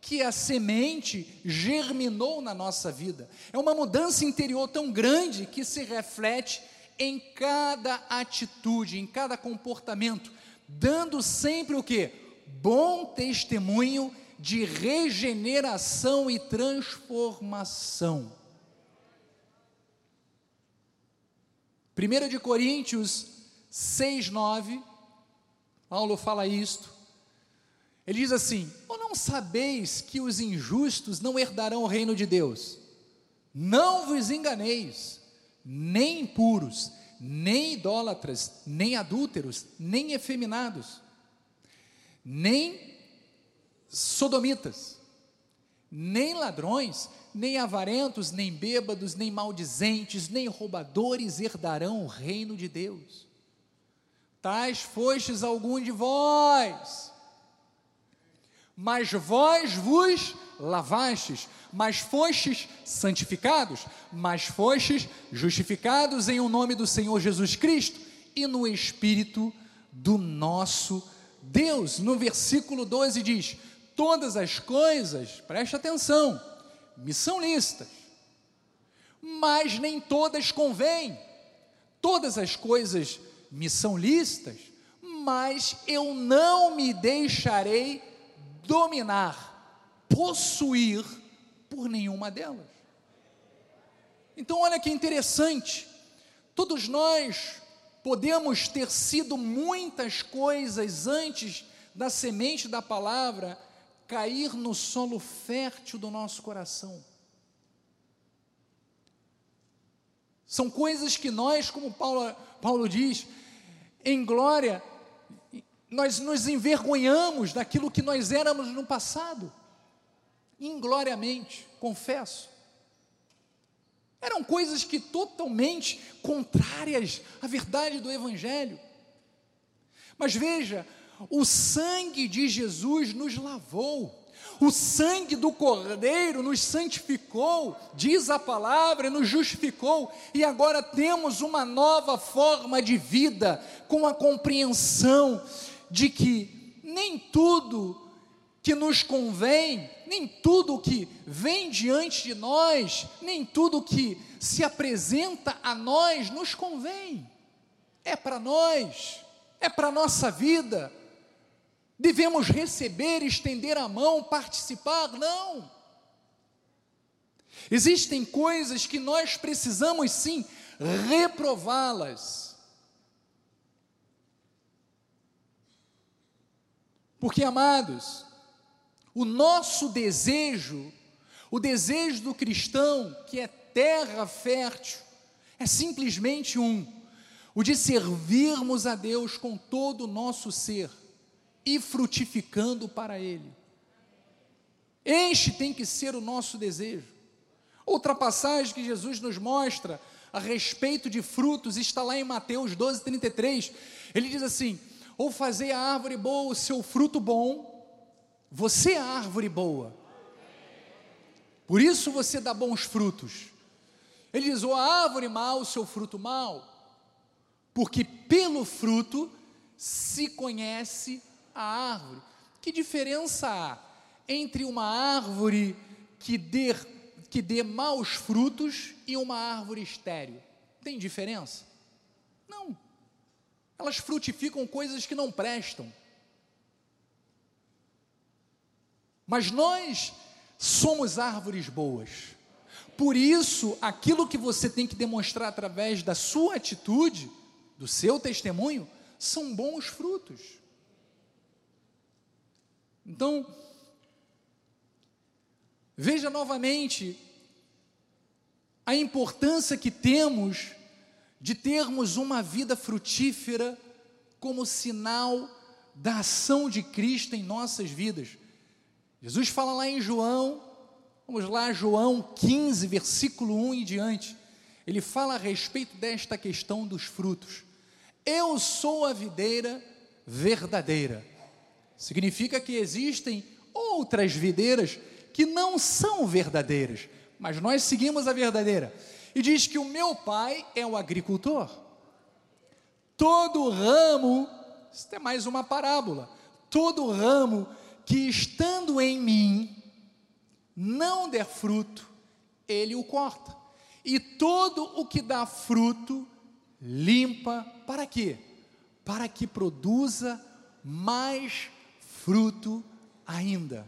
que a semente germinou na nossa vida. É uma mudança interior tão grande que se reflete em cada atitude, em cada comportamento, dando sempre o que? bom testemunho de regeneração e transformação. 1 de Coríntios 6, 9, Paulo fala isto. Ele diz assim: Ou não sabeis que os injustos não herdarão o reino de Deus? Não vos enganeis, nem impuros, nem idólatras, nem adúlteros, nem efeminados nem sodomitas, nem ladrões, nem avarentos, nem bêbados, nem maldizentes, nem roubadores herdarão o reino de Deus. Tais fostes algum de vós, mas vós vos lavastes, mas fostes santificados, mas fostes justificados em o nome do Senhor Jesus Cristo e no Espírito do nosso Deus, no versículo 12, diz: Todas as coisas, preste atenção, me são lícitas, mas nem todas convêm. Todas as coisas me são lícitas, mas eu não me deixarei dominar, possuir por nenhuma delas. Então, olha que interessante, todos nós podemos ter sido muitas coisas antes da semente da palavra cair no solo fértil do nosso coração. São coisas que nós, como Paulo, Paulo diz, em glória, nós nos envergonhamos daquilo que nós éramos no passado, ingloriamente, confesso. Eram coisas que totalmente contrárias à verdade do Evangelho. Mas veja, o sangue de Jesus nos lavou, o sangue do Cordeiro nos santificou, diz a palavra, nos justificou, e agora temos uma nova forma de vida, com a compreensão de que nem tudo que nos convém, nem tudo que vem diante de nós, nem tudo que se apresenta a nós nos convém. É para nós, é para a nossa vida, devemos receber, estender a mão, participar, não. Existem coisas que nós precisamos sim reprová-las. Porque, amados, o nosso desejo, o desejo do cristão, que é terra fértil, é simplesmente um: o de servirmos a Deus com todo o nosso ser e frutificando para Ele. Este tem que ser o nosso desejo. Outra passagem que Jesus nos mostra a respeito de frutos está lá em Mateus 12, 33. Ele diz assim: Ou fazer a árvore boa o seu fruto bom, você é a árvore boa, por isso você dá bons frutos. Ele diz: Ou a árvore mal o seu fruto mal, porque pelo fruto se conhece a árvore. Que diferença há entre uma árvore que dê, que dê maus frutos e uma árvore estéril? Tem diferença? Não. Elas frutificam coisas que não prestam. Mas nós somos árvores boas. Por isso, aquilo que você tem que demonstrar através da sua atitude, do seu testemunho, são bons frutos. Então, veja novamente a importância que temos de termos uma vida frutífera como sinal da ação de Cristo em nossas vidas. Jesus fala lá em João, vamos lá, João 15, versículo 1 em diante. Ele fala a respeito desta questão dos frutos. Eu sou a videira verdadeira Significa que existem outras videiras que não são verdadeiras, mas nós seguimos a verdadeira. E diz que o meu pai é o agricultor. Todo ramo, isso é mais uma parábola, todo ramo que estando em mim não der fruto, ele o corta. E todo o que dá fruto, limpa, para quê? Para que produza mais fruto ainda.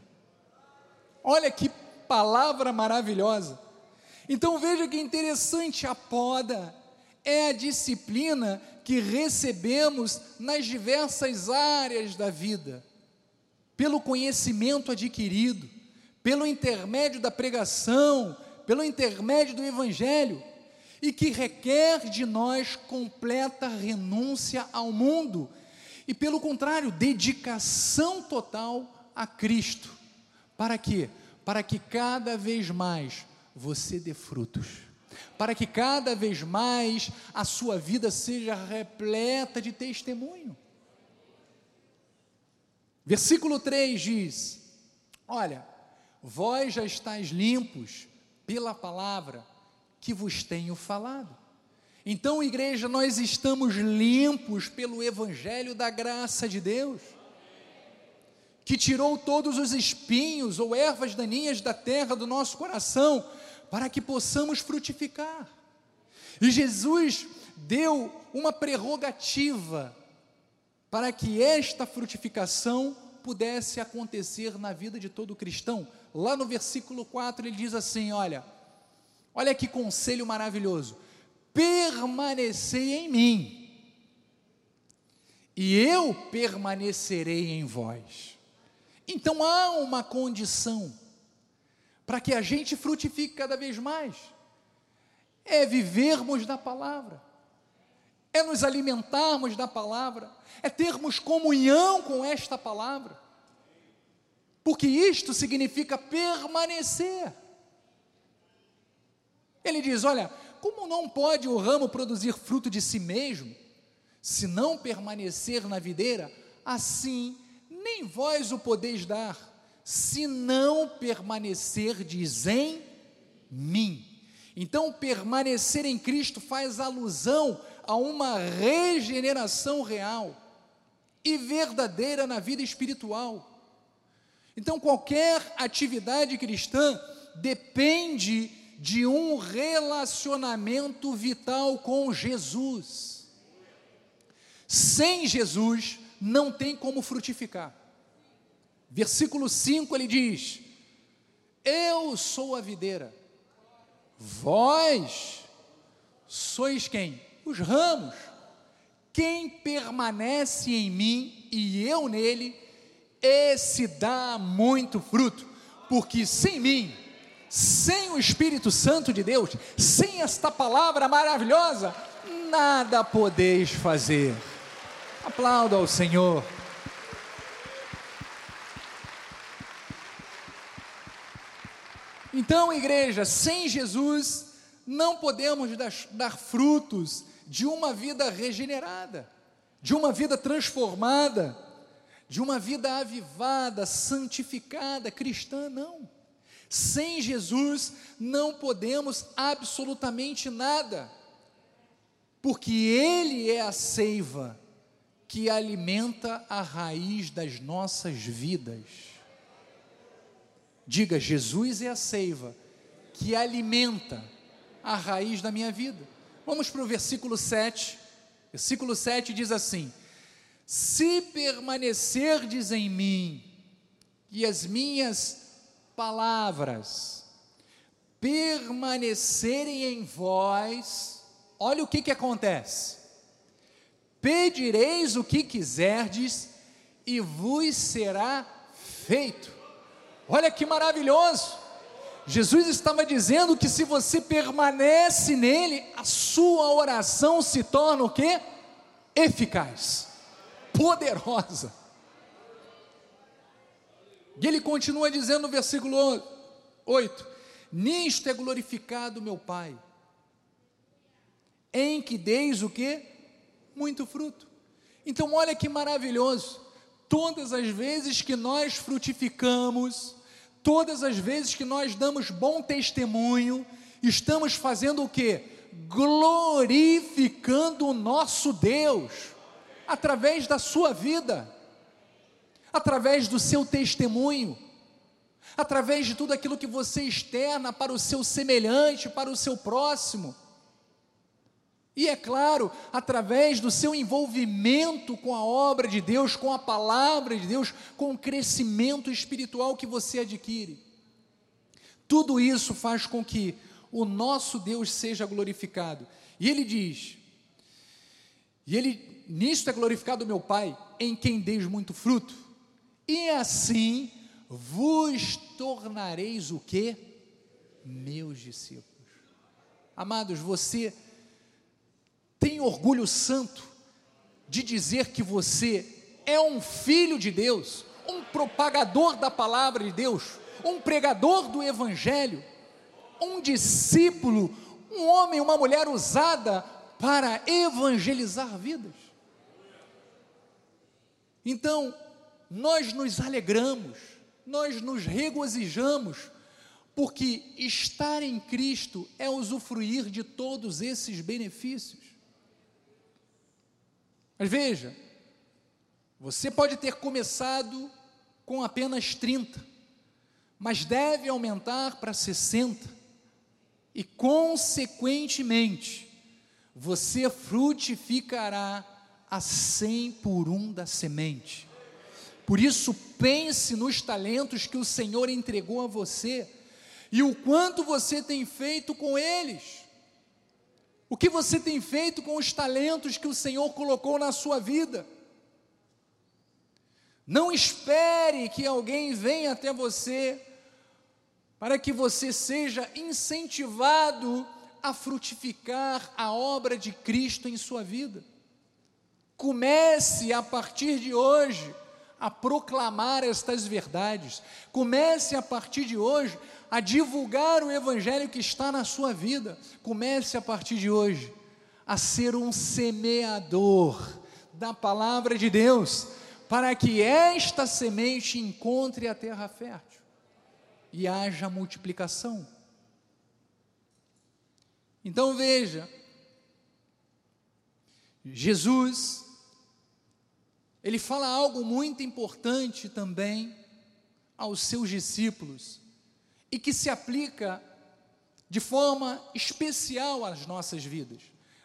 Olha que palavra maravilhosa. Então veja que interessante a poda é a disciplina que recebemos nas diversas áreas da vida, pelo conhecimento adquirido, pelo intermédio da pregação, pelo intermédio do evangelho, e que requer de nós completa renúncia ao mundo e pelo contrário, dedicação total a Cristo. Para quê? Para que cada vez mais você dê frutos. Para que cada vez mais a sua vida seja repleta de testemunho. Versículo 3 diz: Olha, vós já estáis limpos pela palavra que vos tenho falado. Então, igreja, nós estamos limpos pelo Evangelho da graça de Deus. que tirou todos os espinhos ou ervas daninhas da terra do nosso coração, para que possamos frutificar. E Jesus deu uma prerrogativa para que esta frutificação pudesse acontecer na vida de todo cristão. Lá no versículo 4 ele diz assim: Olha, olha que conselho maravilhoso, permanecei em mim, e eu permanecerei em vós. Então há uma condição para que a gente frutifique cada vez mais, é vivermos da palavra, é nos alimentarmos da palavra, é termos comunhão com esta palavra, porque isto significa permanecer. Ele diz: Olha, como não pode o ramo produzir fruto de si mesmo, se não permanecer na videira, assim nem vós o podeis dar, se não permanecerdes em mim. Então, permanecer em Cristo faz alusão a uma regeneração real e verdadeira na vida espiritual. Então, qualquer atividade cristã depende de um relacionamento vital com Jesus. Sem Jesus, não tem como frutificar. Versículo 5 ele diz: Eu sou a videira, vós sois quem? Os ramos. Quem permanece em mim e eu nele, esse dá muito fruto, porque sem mim, sem o Espírito Santo de Deus, sem esta palavra maravilhosa, nada podeis fazer. Aplauda ao Senhor. Então, igreja, sem Jesus, não podemos dar, frutos de uma vida regenerada, de uma vida transformada, de uma vida avivada, santificada, cristã, não. Sem Jesus, não podemos absolutamente nada, porque Ele é a seiva que alimenta a raiz das nossas vidas. Diga, Jesus é a seiva que alimenta a raiz da minha vida. Vamos para o versículo 7. Versículo 7 diz assim: Se permanecerdes em mim e as minhas palavras permanecerem em vós, olha o que, que acontece Pedireis o que quiserdes e vos será feito. Olha que maravilhoso! Jesus estava dizendo que se você permanece nele, a sua oração se torna o quê? Eficaz, poderosa. E ele continua dizendo no versículo 8: Nisto é glorificado meu Pai, em que deis o que? muito fruto. Então, olha que maravilhoso. Todas as vezes que nós frutificamos, todas as vezes que nós damos bom testemunho, estamos fazendo o que? Glorificando o nosso Deus, através da sua vida, através do seu testemunho, através de tudo aquilo que você externa para o seu semelhante, para o seu próximo. E é claro, através do seu envolvimento com a obra de Deus, com a palavra de Deus, com o crescimento espiritual que você adquire. Tudo isso faz com que o nosso Deus seja glorificado. E ele diz: E ele nisto é glorificado o meu Pai, em quem deis muito fruto. E assim vos tornareis o que? Meus discípulos. Amados, você tem orgulho santo de dizer que você é um filho de Deus, um propagador da palavra de Deus, um pregador do Evangelho, um discípulo, um homem, uma mulher usada para evangelizar vidas. Então, nós nos alegramos, nós nos regozijamos, porque estar em Cristo é usufruir de todos esses benefícios. Mas veja, você pode ter começado com apenas 30, mas deve aumentar para 60, e consequentemente, você frutificará a 100 por um da semente. Por isso, pense nos talentos que o Senhor entregou a você e o quanto você tem feito com eles. O que você tem feito com os talentos que o Senhor colocou na sua vida? Não espere que alguém venha até você para que você seja incentivado a frutificar a obra de Cristo em sua vida. Comece a partir de hoje a proclamar estas verdades. Comece a partir de hoje a divulgar o evangelho que está na sua vida. Comece a partir de hoje a ser um semeador da palavra de Deus, para que esta semente encontre a terra fértil e haja multiplicação. Então veja, Jesus, ele fala algo muito importante também aos seus discípulos e que se aplica de forma especial às nossas vidas.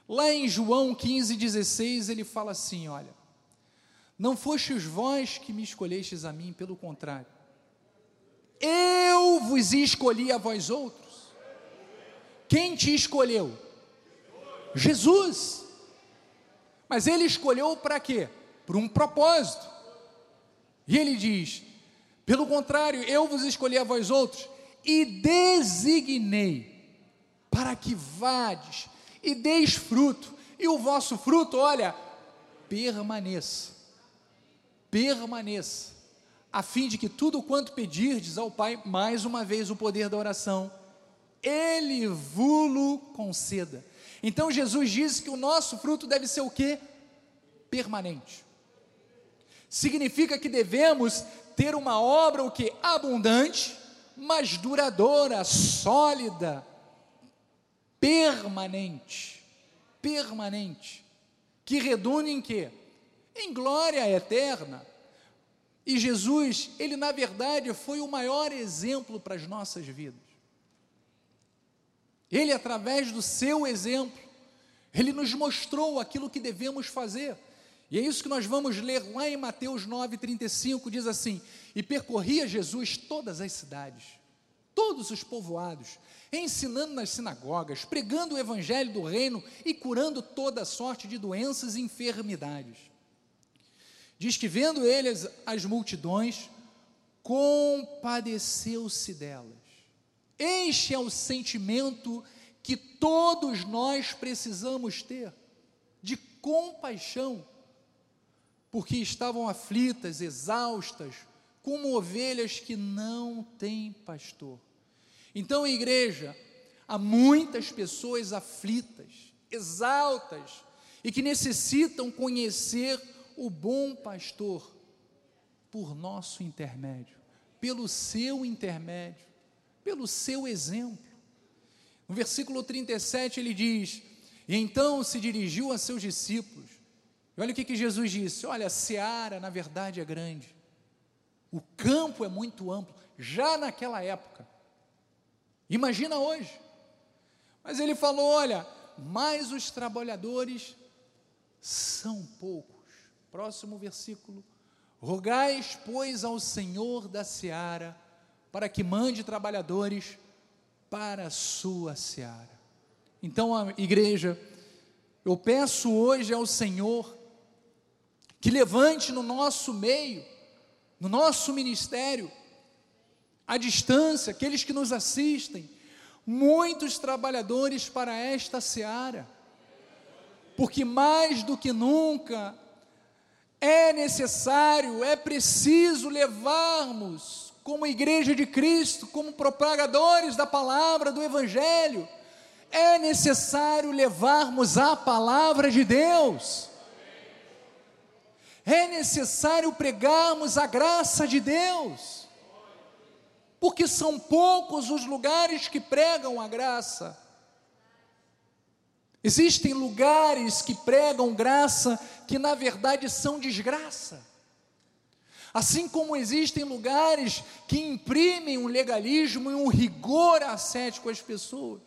Lá em João 15,16 ele fala assim: Olha, não fostes vós que me escolhestes a mim, pelo contrário, eu vos escolhi a vós outros. Quem te escolheu? Jesus. Mas ele escolheu para quê? Por um propósito. E ele diz: pelo contrário, eu vos escolhi a vós outros e designei para que vades e deis fruto, e o vosso fruto, olha, permaneça. Permaneça, a fim de que tudo quanto pedirdes ao Pai, mais uma vez o poder da oração, Ele vulo conceda. Então Jesus disse que o nosso fruto deve ser o que? Permanente. Significa que devemos ter uma obra o que? Abundante, mas duradoura, sólida, permanente, permanente, que redunda em quê? Em glória eterna. E Jesus, ele na verdade foi o maior exemplo para as nossas vidas. Ele, através do seu exemplo, ele nos mostrou aquilo que devemos fazer. E é isso que nós vamos ler lá em Mateus 9,35, diz assim: E percorria Jesus todas as cidades, todos os povoados, ensinando nas sinagogas, pregando o evangelho do reino e curando toda sorte de doenças e enfermidades. Diz que vendo ele as, as multidões, compadeceu-se delas. Este é o sentimento que todos nós precisamos ter, de compaixão porque estavam aflitas, exaustas, como ovelhas que não têm pastor. Então, igreja, há muitas pessoas aflitas, exaltas e que necessitam conhecer o bom pastor por nosso intermédio, pelo seu intermédio, pelo seu exemplo. No versículo 37 ele diz: E então se dirigiu a seus discípulos e olha o que, que Jesus disse: olha, a seara, na verdade, é grande, o campo é muito amplo, já naquela época. Imagina hoje. Mas ele falou: olha, mas os trabalhadores são poucos. Próximo versículo. Rogais, pois, ao Senhor da seara, para que mande trabalhadores para a sua seara. Então, a igreja, eu peço hoje ao Senhor que levante no nosso meio, no nosso ministério, à distância, aqueles que nos assistem, muitos trabalhadores para esta seara, porque mais do que nunca é necessário, é preciso levarmos, como igreja de Cristo, como propagadores da palavra, do Evangelho, é necessário levarmos a palavra de Deus é necessário pregarmos a graça de Deus, porque são poucos os lugares que pregam a graça. Existem lugares que pregam graça que na verdade são desgraça. Assim como existem lugares que imprimem um legalismo e um rigor ascético às pessoas,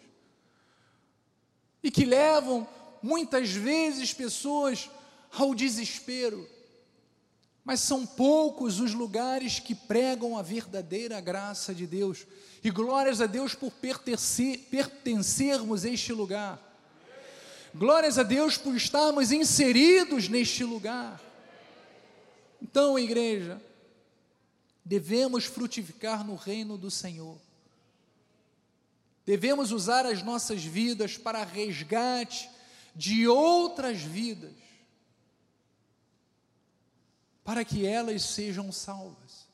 e que levam muitas vezes pessoas ao desespero. Mas são poucos os lugares que pregam a verdadeira graça de Deus. E glórias a Deus por pertencer, pertencermos a este lugar. Glórias a Deus por estarmos inseridos neste lugar. Então, igreja, devemos frutificar no reino do Senhor. Devemos usar as nossas vidas para resgate de outras vidas, para que elas sejam salvas.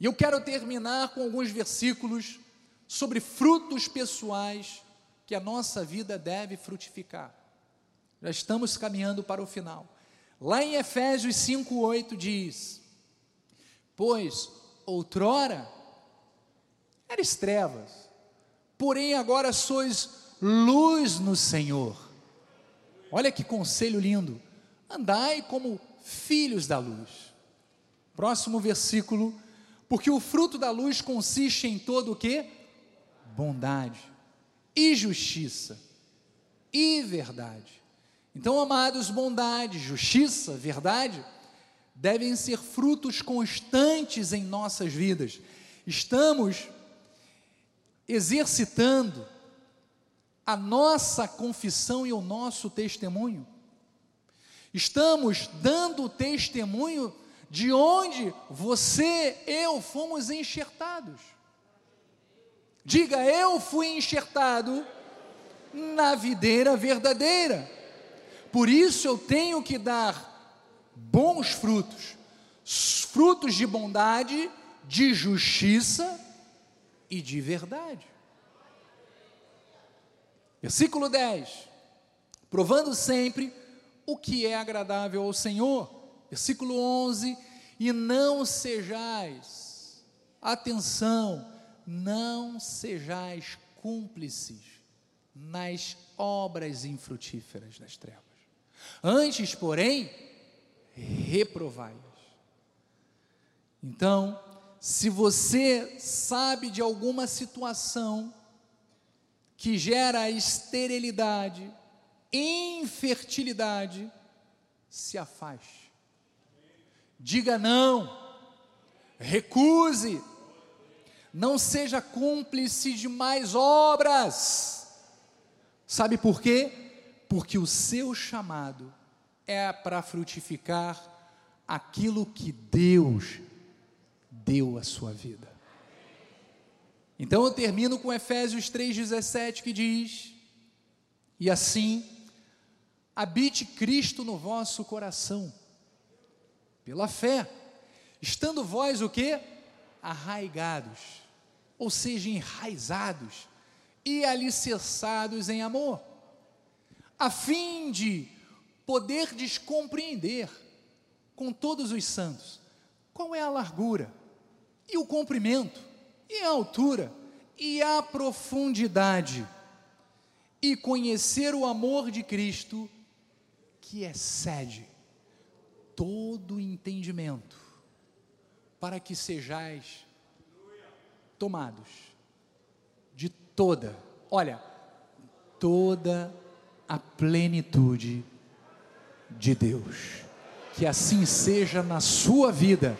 E eu quero terminar com alguns versículos sobre frutos pessoais que a nossa vida deve frutificar. Já estamos caminhando para o final. Lá em Efésios 5:8 diz: Pois outrora eres trevas, porém agora sois luz no Senhor. Olha que conselho lindo. Andai como filhos da luz. Próximo versículo, porque o fruto da luz consiste em todo o que? Bondade e justiça e verdade. Então, amados, bondade, justiça, verdade, devem ser frutos constantes em nossas vidas. Estamos exercitando a nossa confissão e o nosso testemunho. Estamos dando testemunho de onde você, eu fomos enxertados. Diga, eu fui enxertado na videira verdadeira. Por isso eu tenho que dar bons frutos, frutos de bondade, de justiça e de verdade. Versículo 10: provando sempre o que é agradável ao Senhor. Versículo 11: e não sejais, atenção, não sejais cúmplices nas obras infrutíferas das trevas. Antes, porém, reprovai-as. Então, se você sabe de alguma situação que gera esterilidade, infertilidade, se afaste. Diga não, recuse, não seja cúmplice de mais obras. Sabe por quê? Porque o seu chamado é para frutificar aquilo que Deus deu à sua vida. Então eu termino com Efésios 3,17 que diz: E assim, habite Cristo no vosso coração, pela fé, estando vós o que? Arraigados, ou seja, enraizados e alicerçados em amor, a fim de poder descompreender com todos os santos. Qual é a largura e o comprimento e a altura, e a profundidade, e conhecer o amor de Cristo, que excede todo entendimento, para que sejais tomados de toda, olha, toda a plenitude de Deus. Que assim seja na sua vida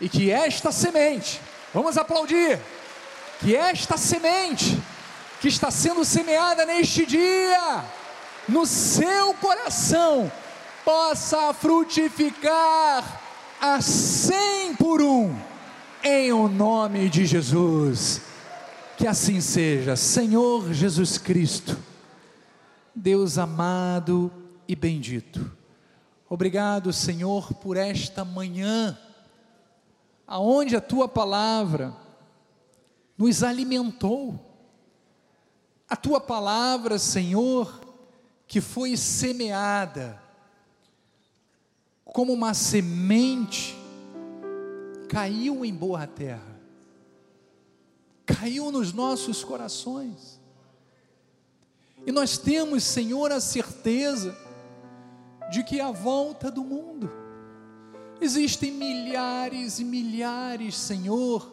e que esta semente Vamos aplaudir. Que esta semente que está sendo semeada neste dia, no seu coração, possa frutificar a cem por um, em o nome de Jesus. Que assim seja, Senhor Jesus Cristo, Deus amado e bendito. Obrigado, Senhor, por esta manhã aonde a tua palavra nos alimentou. A tua palavra, Senhor, que foi semeada como uma semente, caiu em boa terra, caiu nos nossos corações. E nós temos, Senhor, a certeza de que a volta do mundo Existem milhares e milhares, Senhor,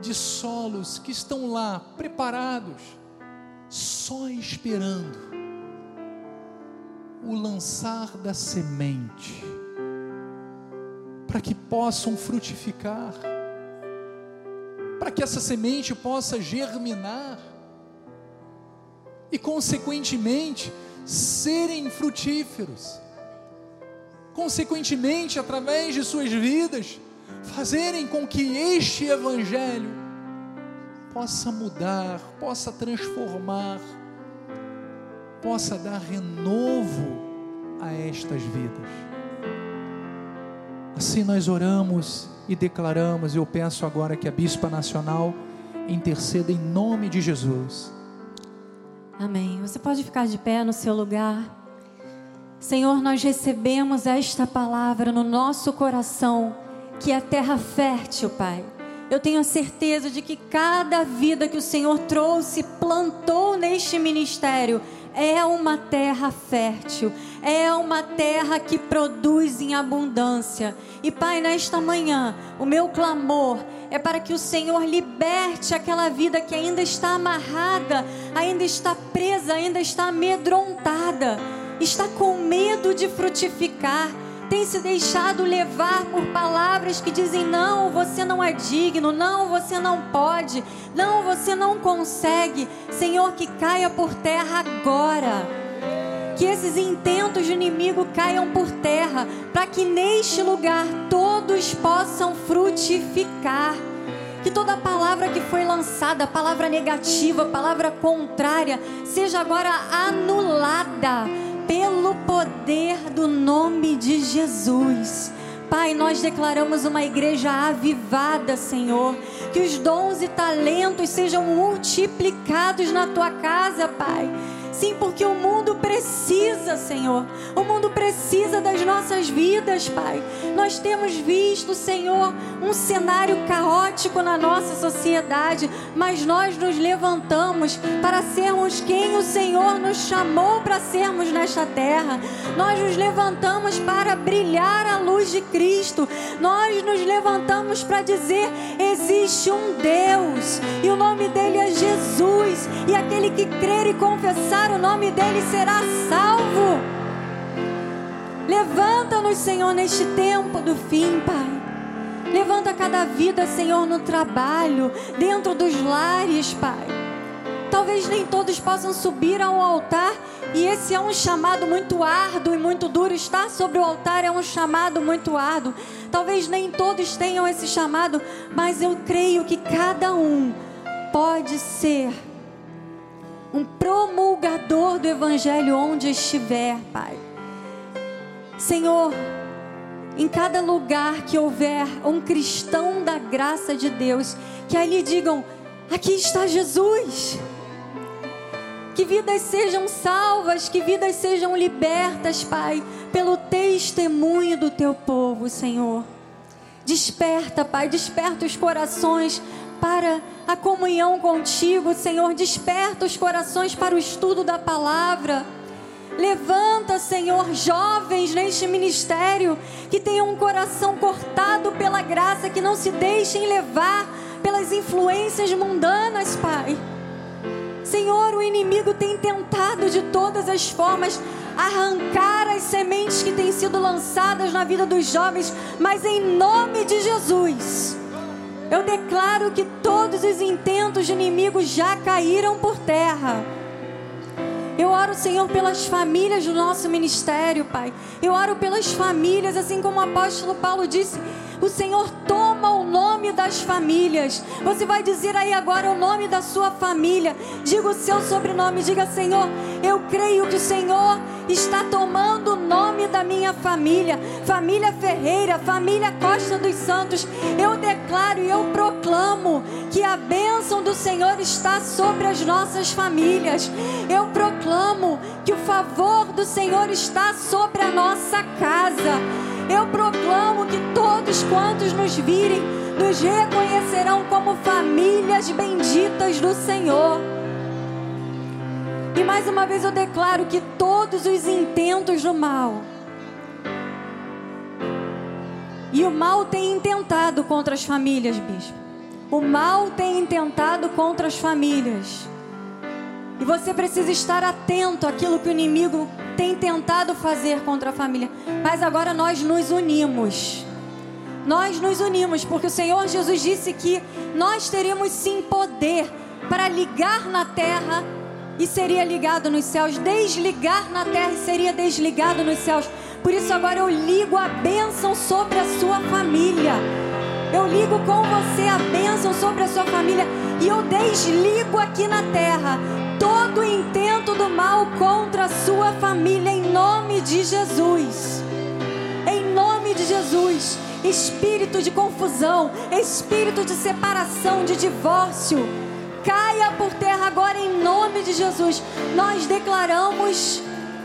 de solos que estão lá preparados, só esperando o lançar da semente, para que possam frutificar, para que essa semente possa germinar e, consequentemente, serem frutíferos. Consequentemente, através de suas vidas, fazerem com que este Evangelho possa mudar, possa transformar, possa dar renovo a estas vidas. Assim nós oramos e declaramos, eu peço agora que a Bispa Nacional interceda em nome de Jesus. Amém. Você pode ficar de pé no seu lugar. Senhor, nós recebemos esta palavra no nosso coração, que é terra fértil, Pai. Eu tenho a certeza de que cada vida que o Senhor trouxe, plantou neste ministério, é uma terra fértil, é uma terra que produz em abundância. E Pai, nesta manhã, o meu clamor é para que o Senhor liberte aquela vida que ainda está amarrada, ainda está presa, ainda está amedrontada, está com medo de frutificar tem se deixado levar por palavras que dizem: não, você não é digno, não, você não pode, não, você não consegue. Senhor, que caia por terra agora. Que esses intentos de inimigo caiam por terra, para que neste lugar todos possam frutificar. Que toda palavra que foi lançada, palavra negativa, palavra contrária, seja agora anulada poder do nome de Jesus. Pai, nós declaramos uma igreja avivada, Senhor. Que os dons e talentos sejam multiplicados na tua casa, Pai Sim, porque o mundo precisa, Senhor. O mundo precisa das nossas vidas, Pai. Nós temos visto, Senhor, um cenário caótico na nossa sociedade, mas nós nos levantamos para sermos quem o Senhor nos chamou para sermos nesta terra. Nós nos levantamos para brilhar a luz de Cristo. Nós nos levantamos para dizer: existe um Deus e o nome dele é Jesus, e aquele que crer e confessar o nome dele será salvo. Levanta-nos, Senhor, neste tempo do fim, Pai. Levanta cada vida, Senhor, no trabalho, dentro dos lares, Pai. Talvez nem todos possam subir ao altar, e esse é um chamado muito árduo e muito duro. Estar sobre o altar é um chamado muito árduo. Talvez nem todos tenham esse chamado, mas eu creio que cada um pode ser um promulgador do Evangelho onde estiver, Pai. Senhor, em cada lugar que houver um cristão da graça de Deus, que ali digam: aqui está Jesus. Que vidas sejam salvas, que vidas sejam libertas, Pai, pelo testemunho do teu povo, Senhor. Desperta, Pai, desperta os corações para a comunhão contigo, Senhor. Desperta os corações para o estudo da palavra. Levanta, Senhor, jovens neste ministério que tenham um coração cortado pela graça, que não se deixem levar pelas influências mundanas, Pai. Senhor, o inimigo tem tentado de todas as formas arrancar as sementes que têm sido lançadas na vida dos jovens, mas em nome de Jesus eu declaro que todos os intentos de inimigos já caíram por terra. Eu oro, Senhor, pelas famílias do nosso ministério, Pai. Eu oro pelas famílias, assim como o apóstolo Paulo disse. O Senhor toma o nome das famílias. Você vai dizer aí agora o nome da sua família. Diga o seu sobrenome. Diga, Senhor, eu creio que o Senhor está tomando o nome da minha família, família Ferreira, família Costa dos Santos. Eu declaro e eu proclamo que a bênção do Senhor está sobre as nossas famílias. Eu proclamo que o favor do Senhor está sobre a nossa casa. Eu proclamo que todos quantos nos virem nos reconhecerão como famílias benditas do Senhor. E mais uma vez eu declaro que todos os intentos do mal E o mal tem intentado contra as famílias, bispo. O mal tem intentado contra as famílias. E você precisa estar atento àquilo que o inimigo tem tentado fazer contra a família. Mas agora nós nos unimos. Nós nos unimos, porque o Senhor Jesus disse que nós teríamos sim poder para ligar na terra e seria ligado nos céus, desligar na terra e seria desligado nos céus. Por isso agora eu ligo a bênção sobre a sua família. Eu ligo com você a bênção sobre a sua família e eu desligo aqui na terra todo intento do mal contra a sua família em nome de Jesus. Em nome de Jesus. Espírito de confusão, espírito de separação, de divórcio, caia por terra agora em nome de Jesus. Nós declaramos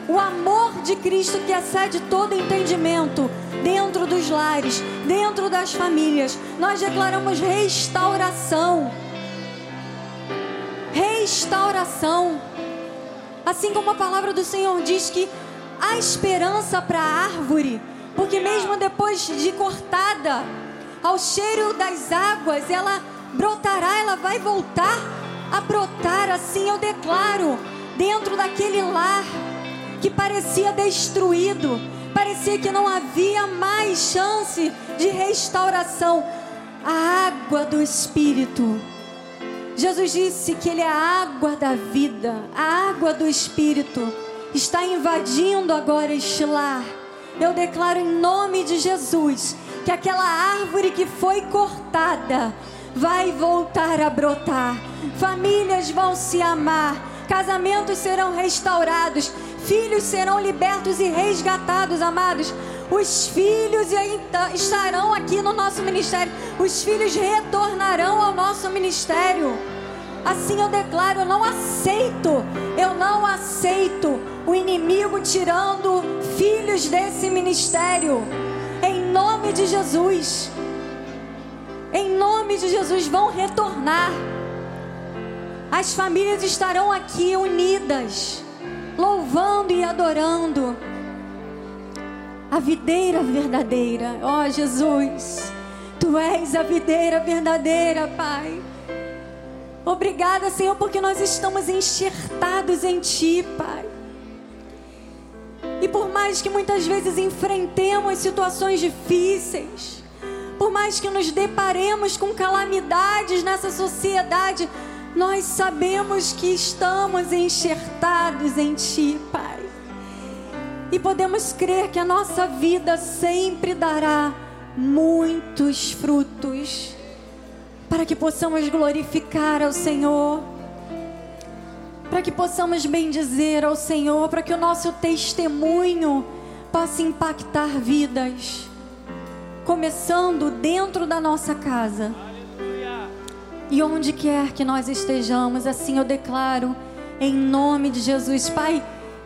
o amor de Cristo que excede todo entendimento dentro dos lares, dentro das famílias. Nós declaramos restauração. Restauração. Assim como a palavra do Senhor diz que há esperança para a árvore, porque mesmo depois de cortada, ao cheiro das águas, ela brotará, ela vai voltar a brotar. Assim eu declaro, dentro daquele lar que parecia destruído, parecia que não havia mais chance de restauração. A água do Espírito. Jesus disse que Ele é a água da vida, a água do Espírito. Está invadindo agora este lar. Eu declaro em nome de Jesus que aquela árvore que foi cortada vai voltar a brotar. Famílias vão se amar, casamentos serão restaurados, filhos serão libertos e resgatados, amados. Os filhos estarão aqui no nosso ministério, os filhos retornarão ao nosso ministério. Assim eu declaro: eu não aceito, eu não aceito o inimigo tirando filhos desse ministério. Em nome de Jesus. Em nome de Jesus, vão retornar. As famílias estarão aqui unidas, louvando e adorando a videira verdadeira. Ó oh, Jesus, tu és a videira verdadeira, Pai. Obrigada, Senhor, porque nós estamos enxertados em Ti, Pai. E por mais que muitas vezes enfrentemos situações difíceis, por mais que nos deparemos com calamidades nessa sociedade, nós sabemos que estamos enxertados em Ti, Pai. E podemos crer que a nossa vida sempre dará muitos frutos, para que possamos glorificar ao Senhor, para que possamos bendizer ao Senhor, para que o nosso testemunho possa impactar vidas começando dentro da nossa casa. E onde quer que nós estejamos, assim eu declaro, em nome de Jesus, Pai.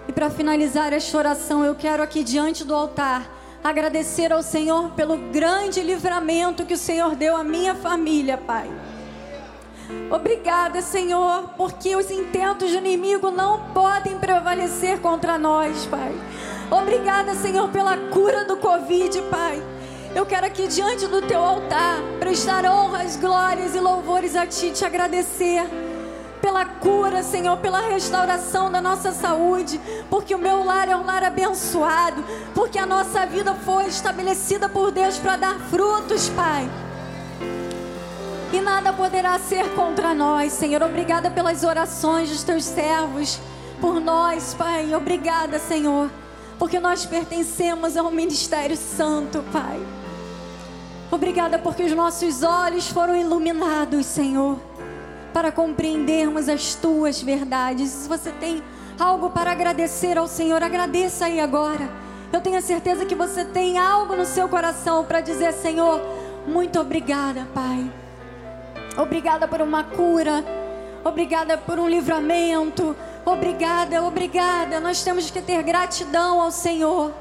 E para finalizar esta oração, eu quero aqui diante do altar agradecer ao Senhor pelo grande livramento que o Senhor deu à minha família, Pai. Obrigada, Senhor, porque os intentos do inimigo não podem prevalecer contra nós, Pai. Obrigada, Senhor, pela cura do Covid, Pai. Eu quero aqui diante do teu altar prestar honras, glórias e louvores a ti, te agradecer pela cura, Senhor, pela restauração da nossa saúde, porque o meu lar é um lar abençoado, porque a nossa vida foi estabelecida por Deus para dar frutos, Pai. E nada poderá ser contra nós, Senhor. Obrigada pelas orações dos teus servos, por nós, Pai. Obrigada, Senhor, porque nós pertencemos ao ministério santo, Pai. Obrigada porque os nossos olhos foram iluminados, Senhor, para compreendermos as tuas verdades. Se você tem algo para agradecer ao Senhor, agradeça aí agora. Eu tenho certeza que você tem algo no seu coração para dizer, Senhor, muito obrigada, Pai. Obrigada por uma cura. Obrigada por um livramento. Obrigada, obrigada. Nós temos que ter gratidão ao Senhor.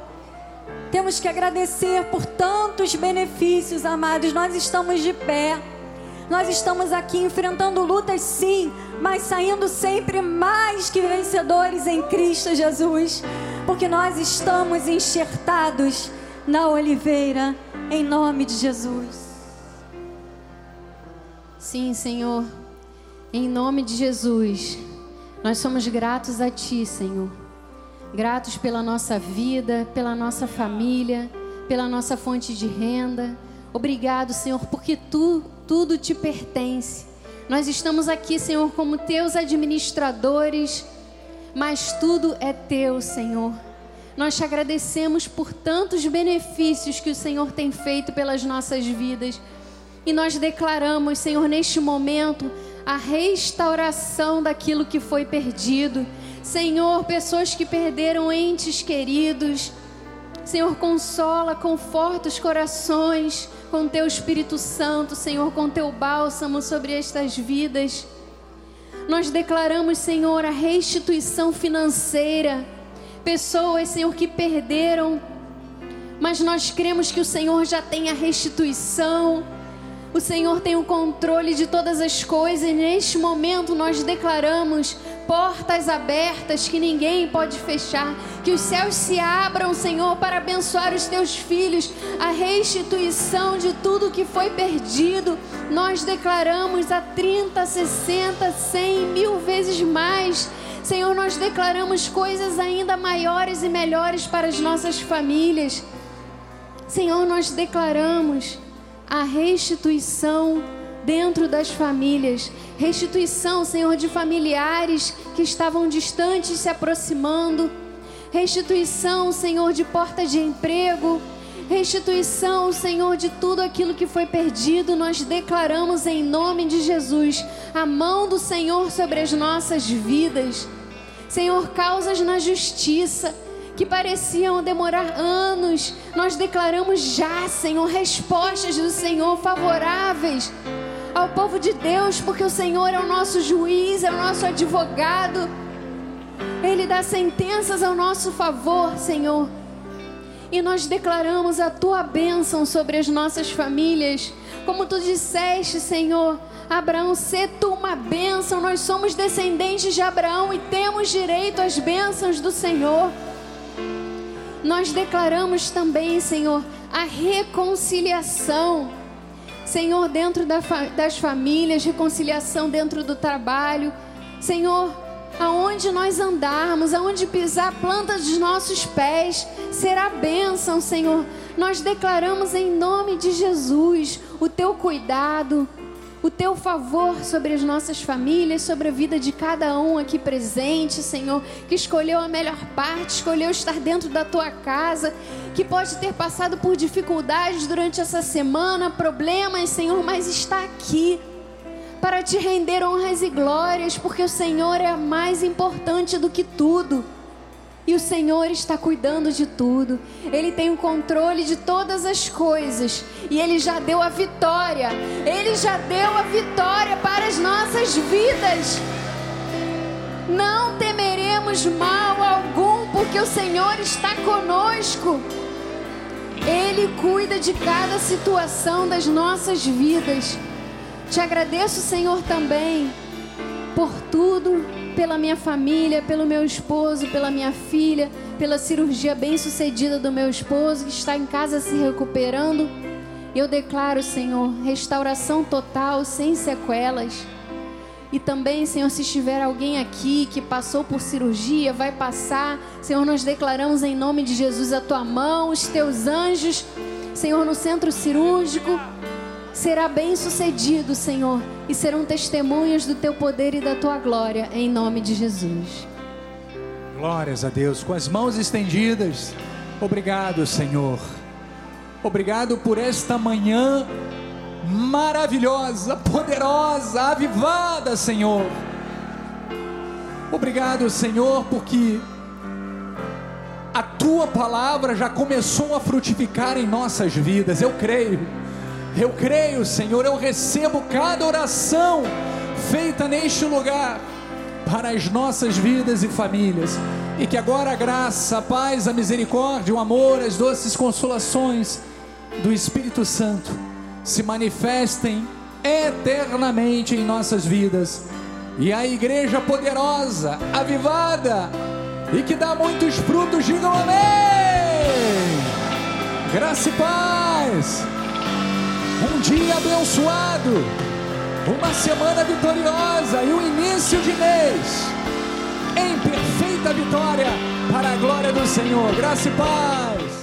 Temos que agradecer por tantos benefícios, amados. Nós estamos de pé. Nós estamos aqui enfrentando lutas, sim, mas saindo sempre mais que vencedores em Cristo Jesus, porque nós estamos enxertados na oliveira em nome de Jesus. Sim, Senhor, em nome de Jesus, nós somos gratos a Ti, Senhor. Gratos pela nossa vida, pela nossa família, pela nossa fonte de renda. Obrigado, Senhor, porque Tu, tudo te pertence. Nós estamos aqui, Senhor, como Teus administradores, mas tudo é Teu, Senhor. Nós te agradecemos por tantos benefícios que o Senhor tem feito pelas nossas vidas. E nós declaramos, Senhor, neste momento, a restauração daquilo que foi perdido. Senhor, pessoas que perderam entes queridos. Senhor, consola, conforta os corações com teu Espírito Santo, Senhor, com teu bálsamo sobre estas vidas. Nós declaramos, Senhor, a restituição financeira. Pessoas, Senhor, que perderam, mas nós cremos que o Senhor já tem a restituição o Senhor tem o controle de todas as coisas e neste momento nós declaramos portas abertas que ninguém pode fechar. Que os céus se abram, Senhor, para abençoar os teus filhos, a restituição de tudo que foi perdido. Nós declaramos a 30, 60, 100 mil vezes mais. Senhor, nós declaramos coisas ainda maiores e melhores para as nossas famílias. Senhor, nós declaramos a restituição dentro das famílias. Restituição, Senhor, de familiares que estavam distantes se aproximando. Restituição, Senhor, de portas de emprego. Restituição, Senhor, de tudo aquilo que foi perdido. Nós declaramos em nome de Jesus a mão do Senhor sobre as nossas vidas. Senhor, causas na justiça que pareciam demorar anos, nós declaramos já, Senhor, respostas do Senhor favoráveis ao povo de Deus, porque o Senhor é o nosso juiz, é o nosso advogado. Ele dá sentenças ao nosso favor, Senhor. E nós declaramos a tua bênção sobre as nossas famílias. Como tu disseste, Senhor, Abraão, sê tu uma bênção. Nós somos descendentes de Abraão e temos direito às bênçãos do Senhor. Nós declaramos também, Senhor, a reconciliação. Senhor, dentro das famílias, reconciliação dentro do trabalho. Senhor, aonde nós andarmos, aonde pisar a planta dos nossos pés, será bênção, Senhor. Nós declaramos em nome de Jesus o teu cuidado, o teu favor sobre as nossas famílias, sobre a vida de cada um aqui presente, Senhor, que escolheu a melhor parte, escolheu estar dentro da tua casa, que pode ter passado por dificuldades durante essa semana, problemas, Senhor, mas está aqui para te render honras e glórias, porque o Senhor é mais importante do que tudo. E o Senhor está cuidando de tudo. Ele tem o controle de todas as coisas. E Ele já deu a vitória. Ele já deu a vitória para as nossas vidas. Não temeremos mal algum, porque o Senhor está conosco. Ele cuida de cada situação das nossas vidas. Te agradeço, Senhor, também por tudo pela minha família, pelo meu esposo, pela minha filha, pela cirurgia bem-sucedida do meu esposo que está em casa se recuperando. Eu declaro, Senhor, restauração total, sem sequelas. E também, Senhor, se estiver alguém aqui que passou por cirurgia, vai passar, Senhor, nós declaramos em nome de Jesus a tua mão, os teus anjos, Senhor, no centro cirúrgico será bem sucedido, Senhor, e serão testemunhas do teu poder e da tua glória, em nome de Jesus. Glórias a Deus, com as mãos estendidas. Obrigado, Senhor. Obrigado por esta manhã maravilhosa, poderosa, avivada, Senhor. Obrigado, Senhor, porque a tua palavra já começou a frutificar em nossas vidas. Eu creio eu creio, Senhor, eu recebo cada oração feita neste lugar para as nossas vidas e famílias. E que agora a graça, a paz, a misericórdia, o amor, as doces consolações do Espírito Santo se manifestem eternamente em nossas vidas. E a igreja poderosa, avivada e que dá muitos frutos, digam amém. Graça e paz. Um dia abençoado. Uma semana vitoriosa e um início de mês em perfeita vitória para a glória do Senhor. Graça e paz.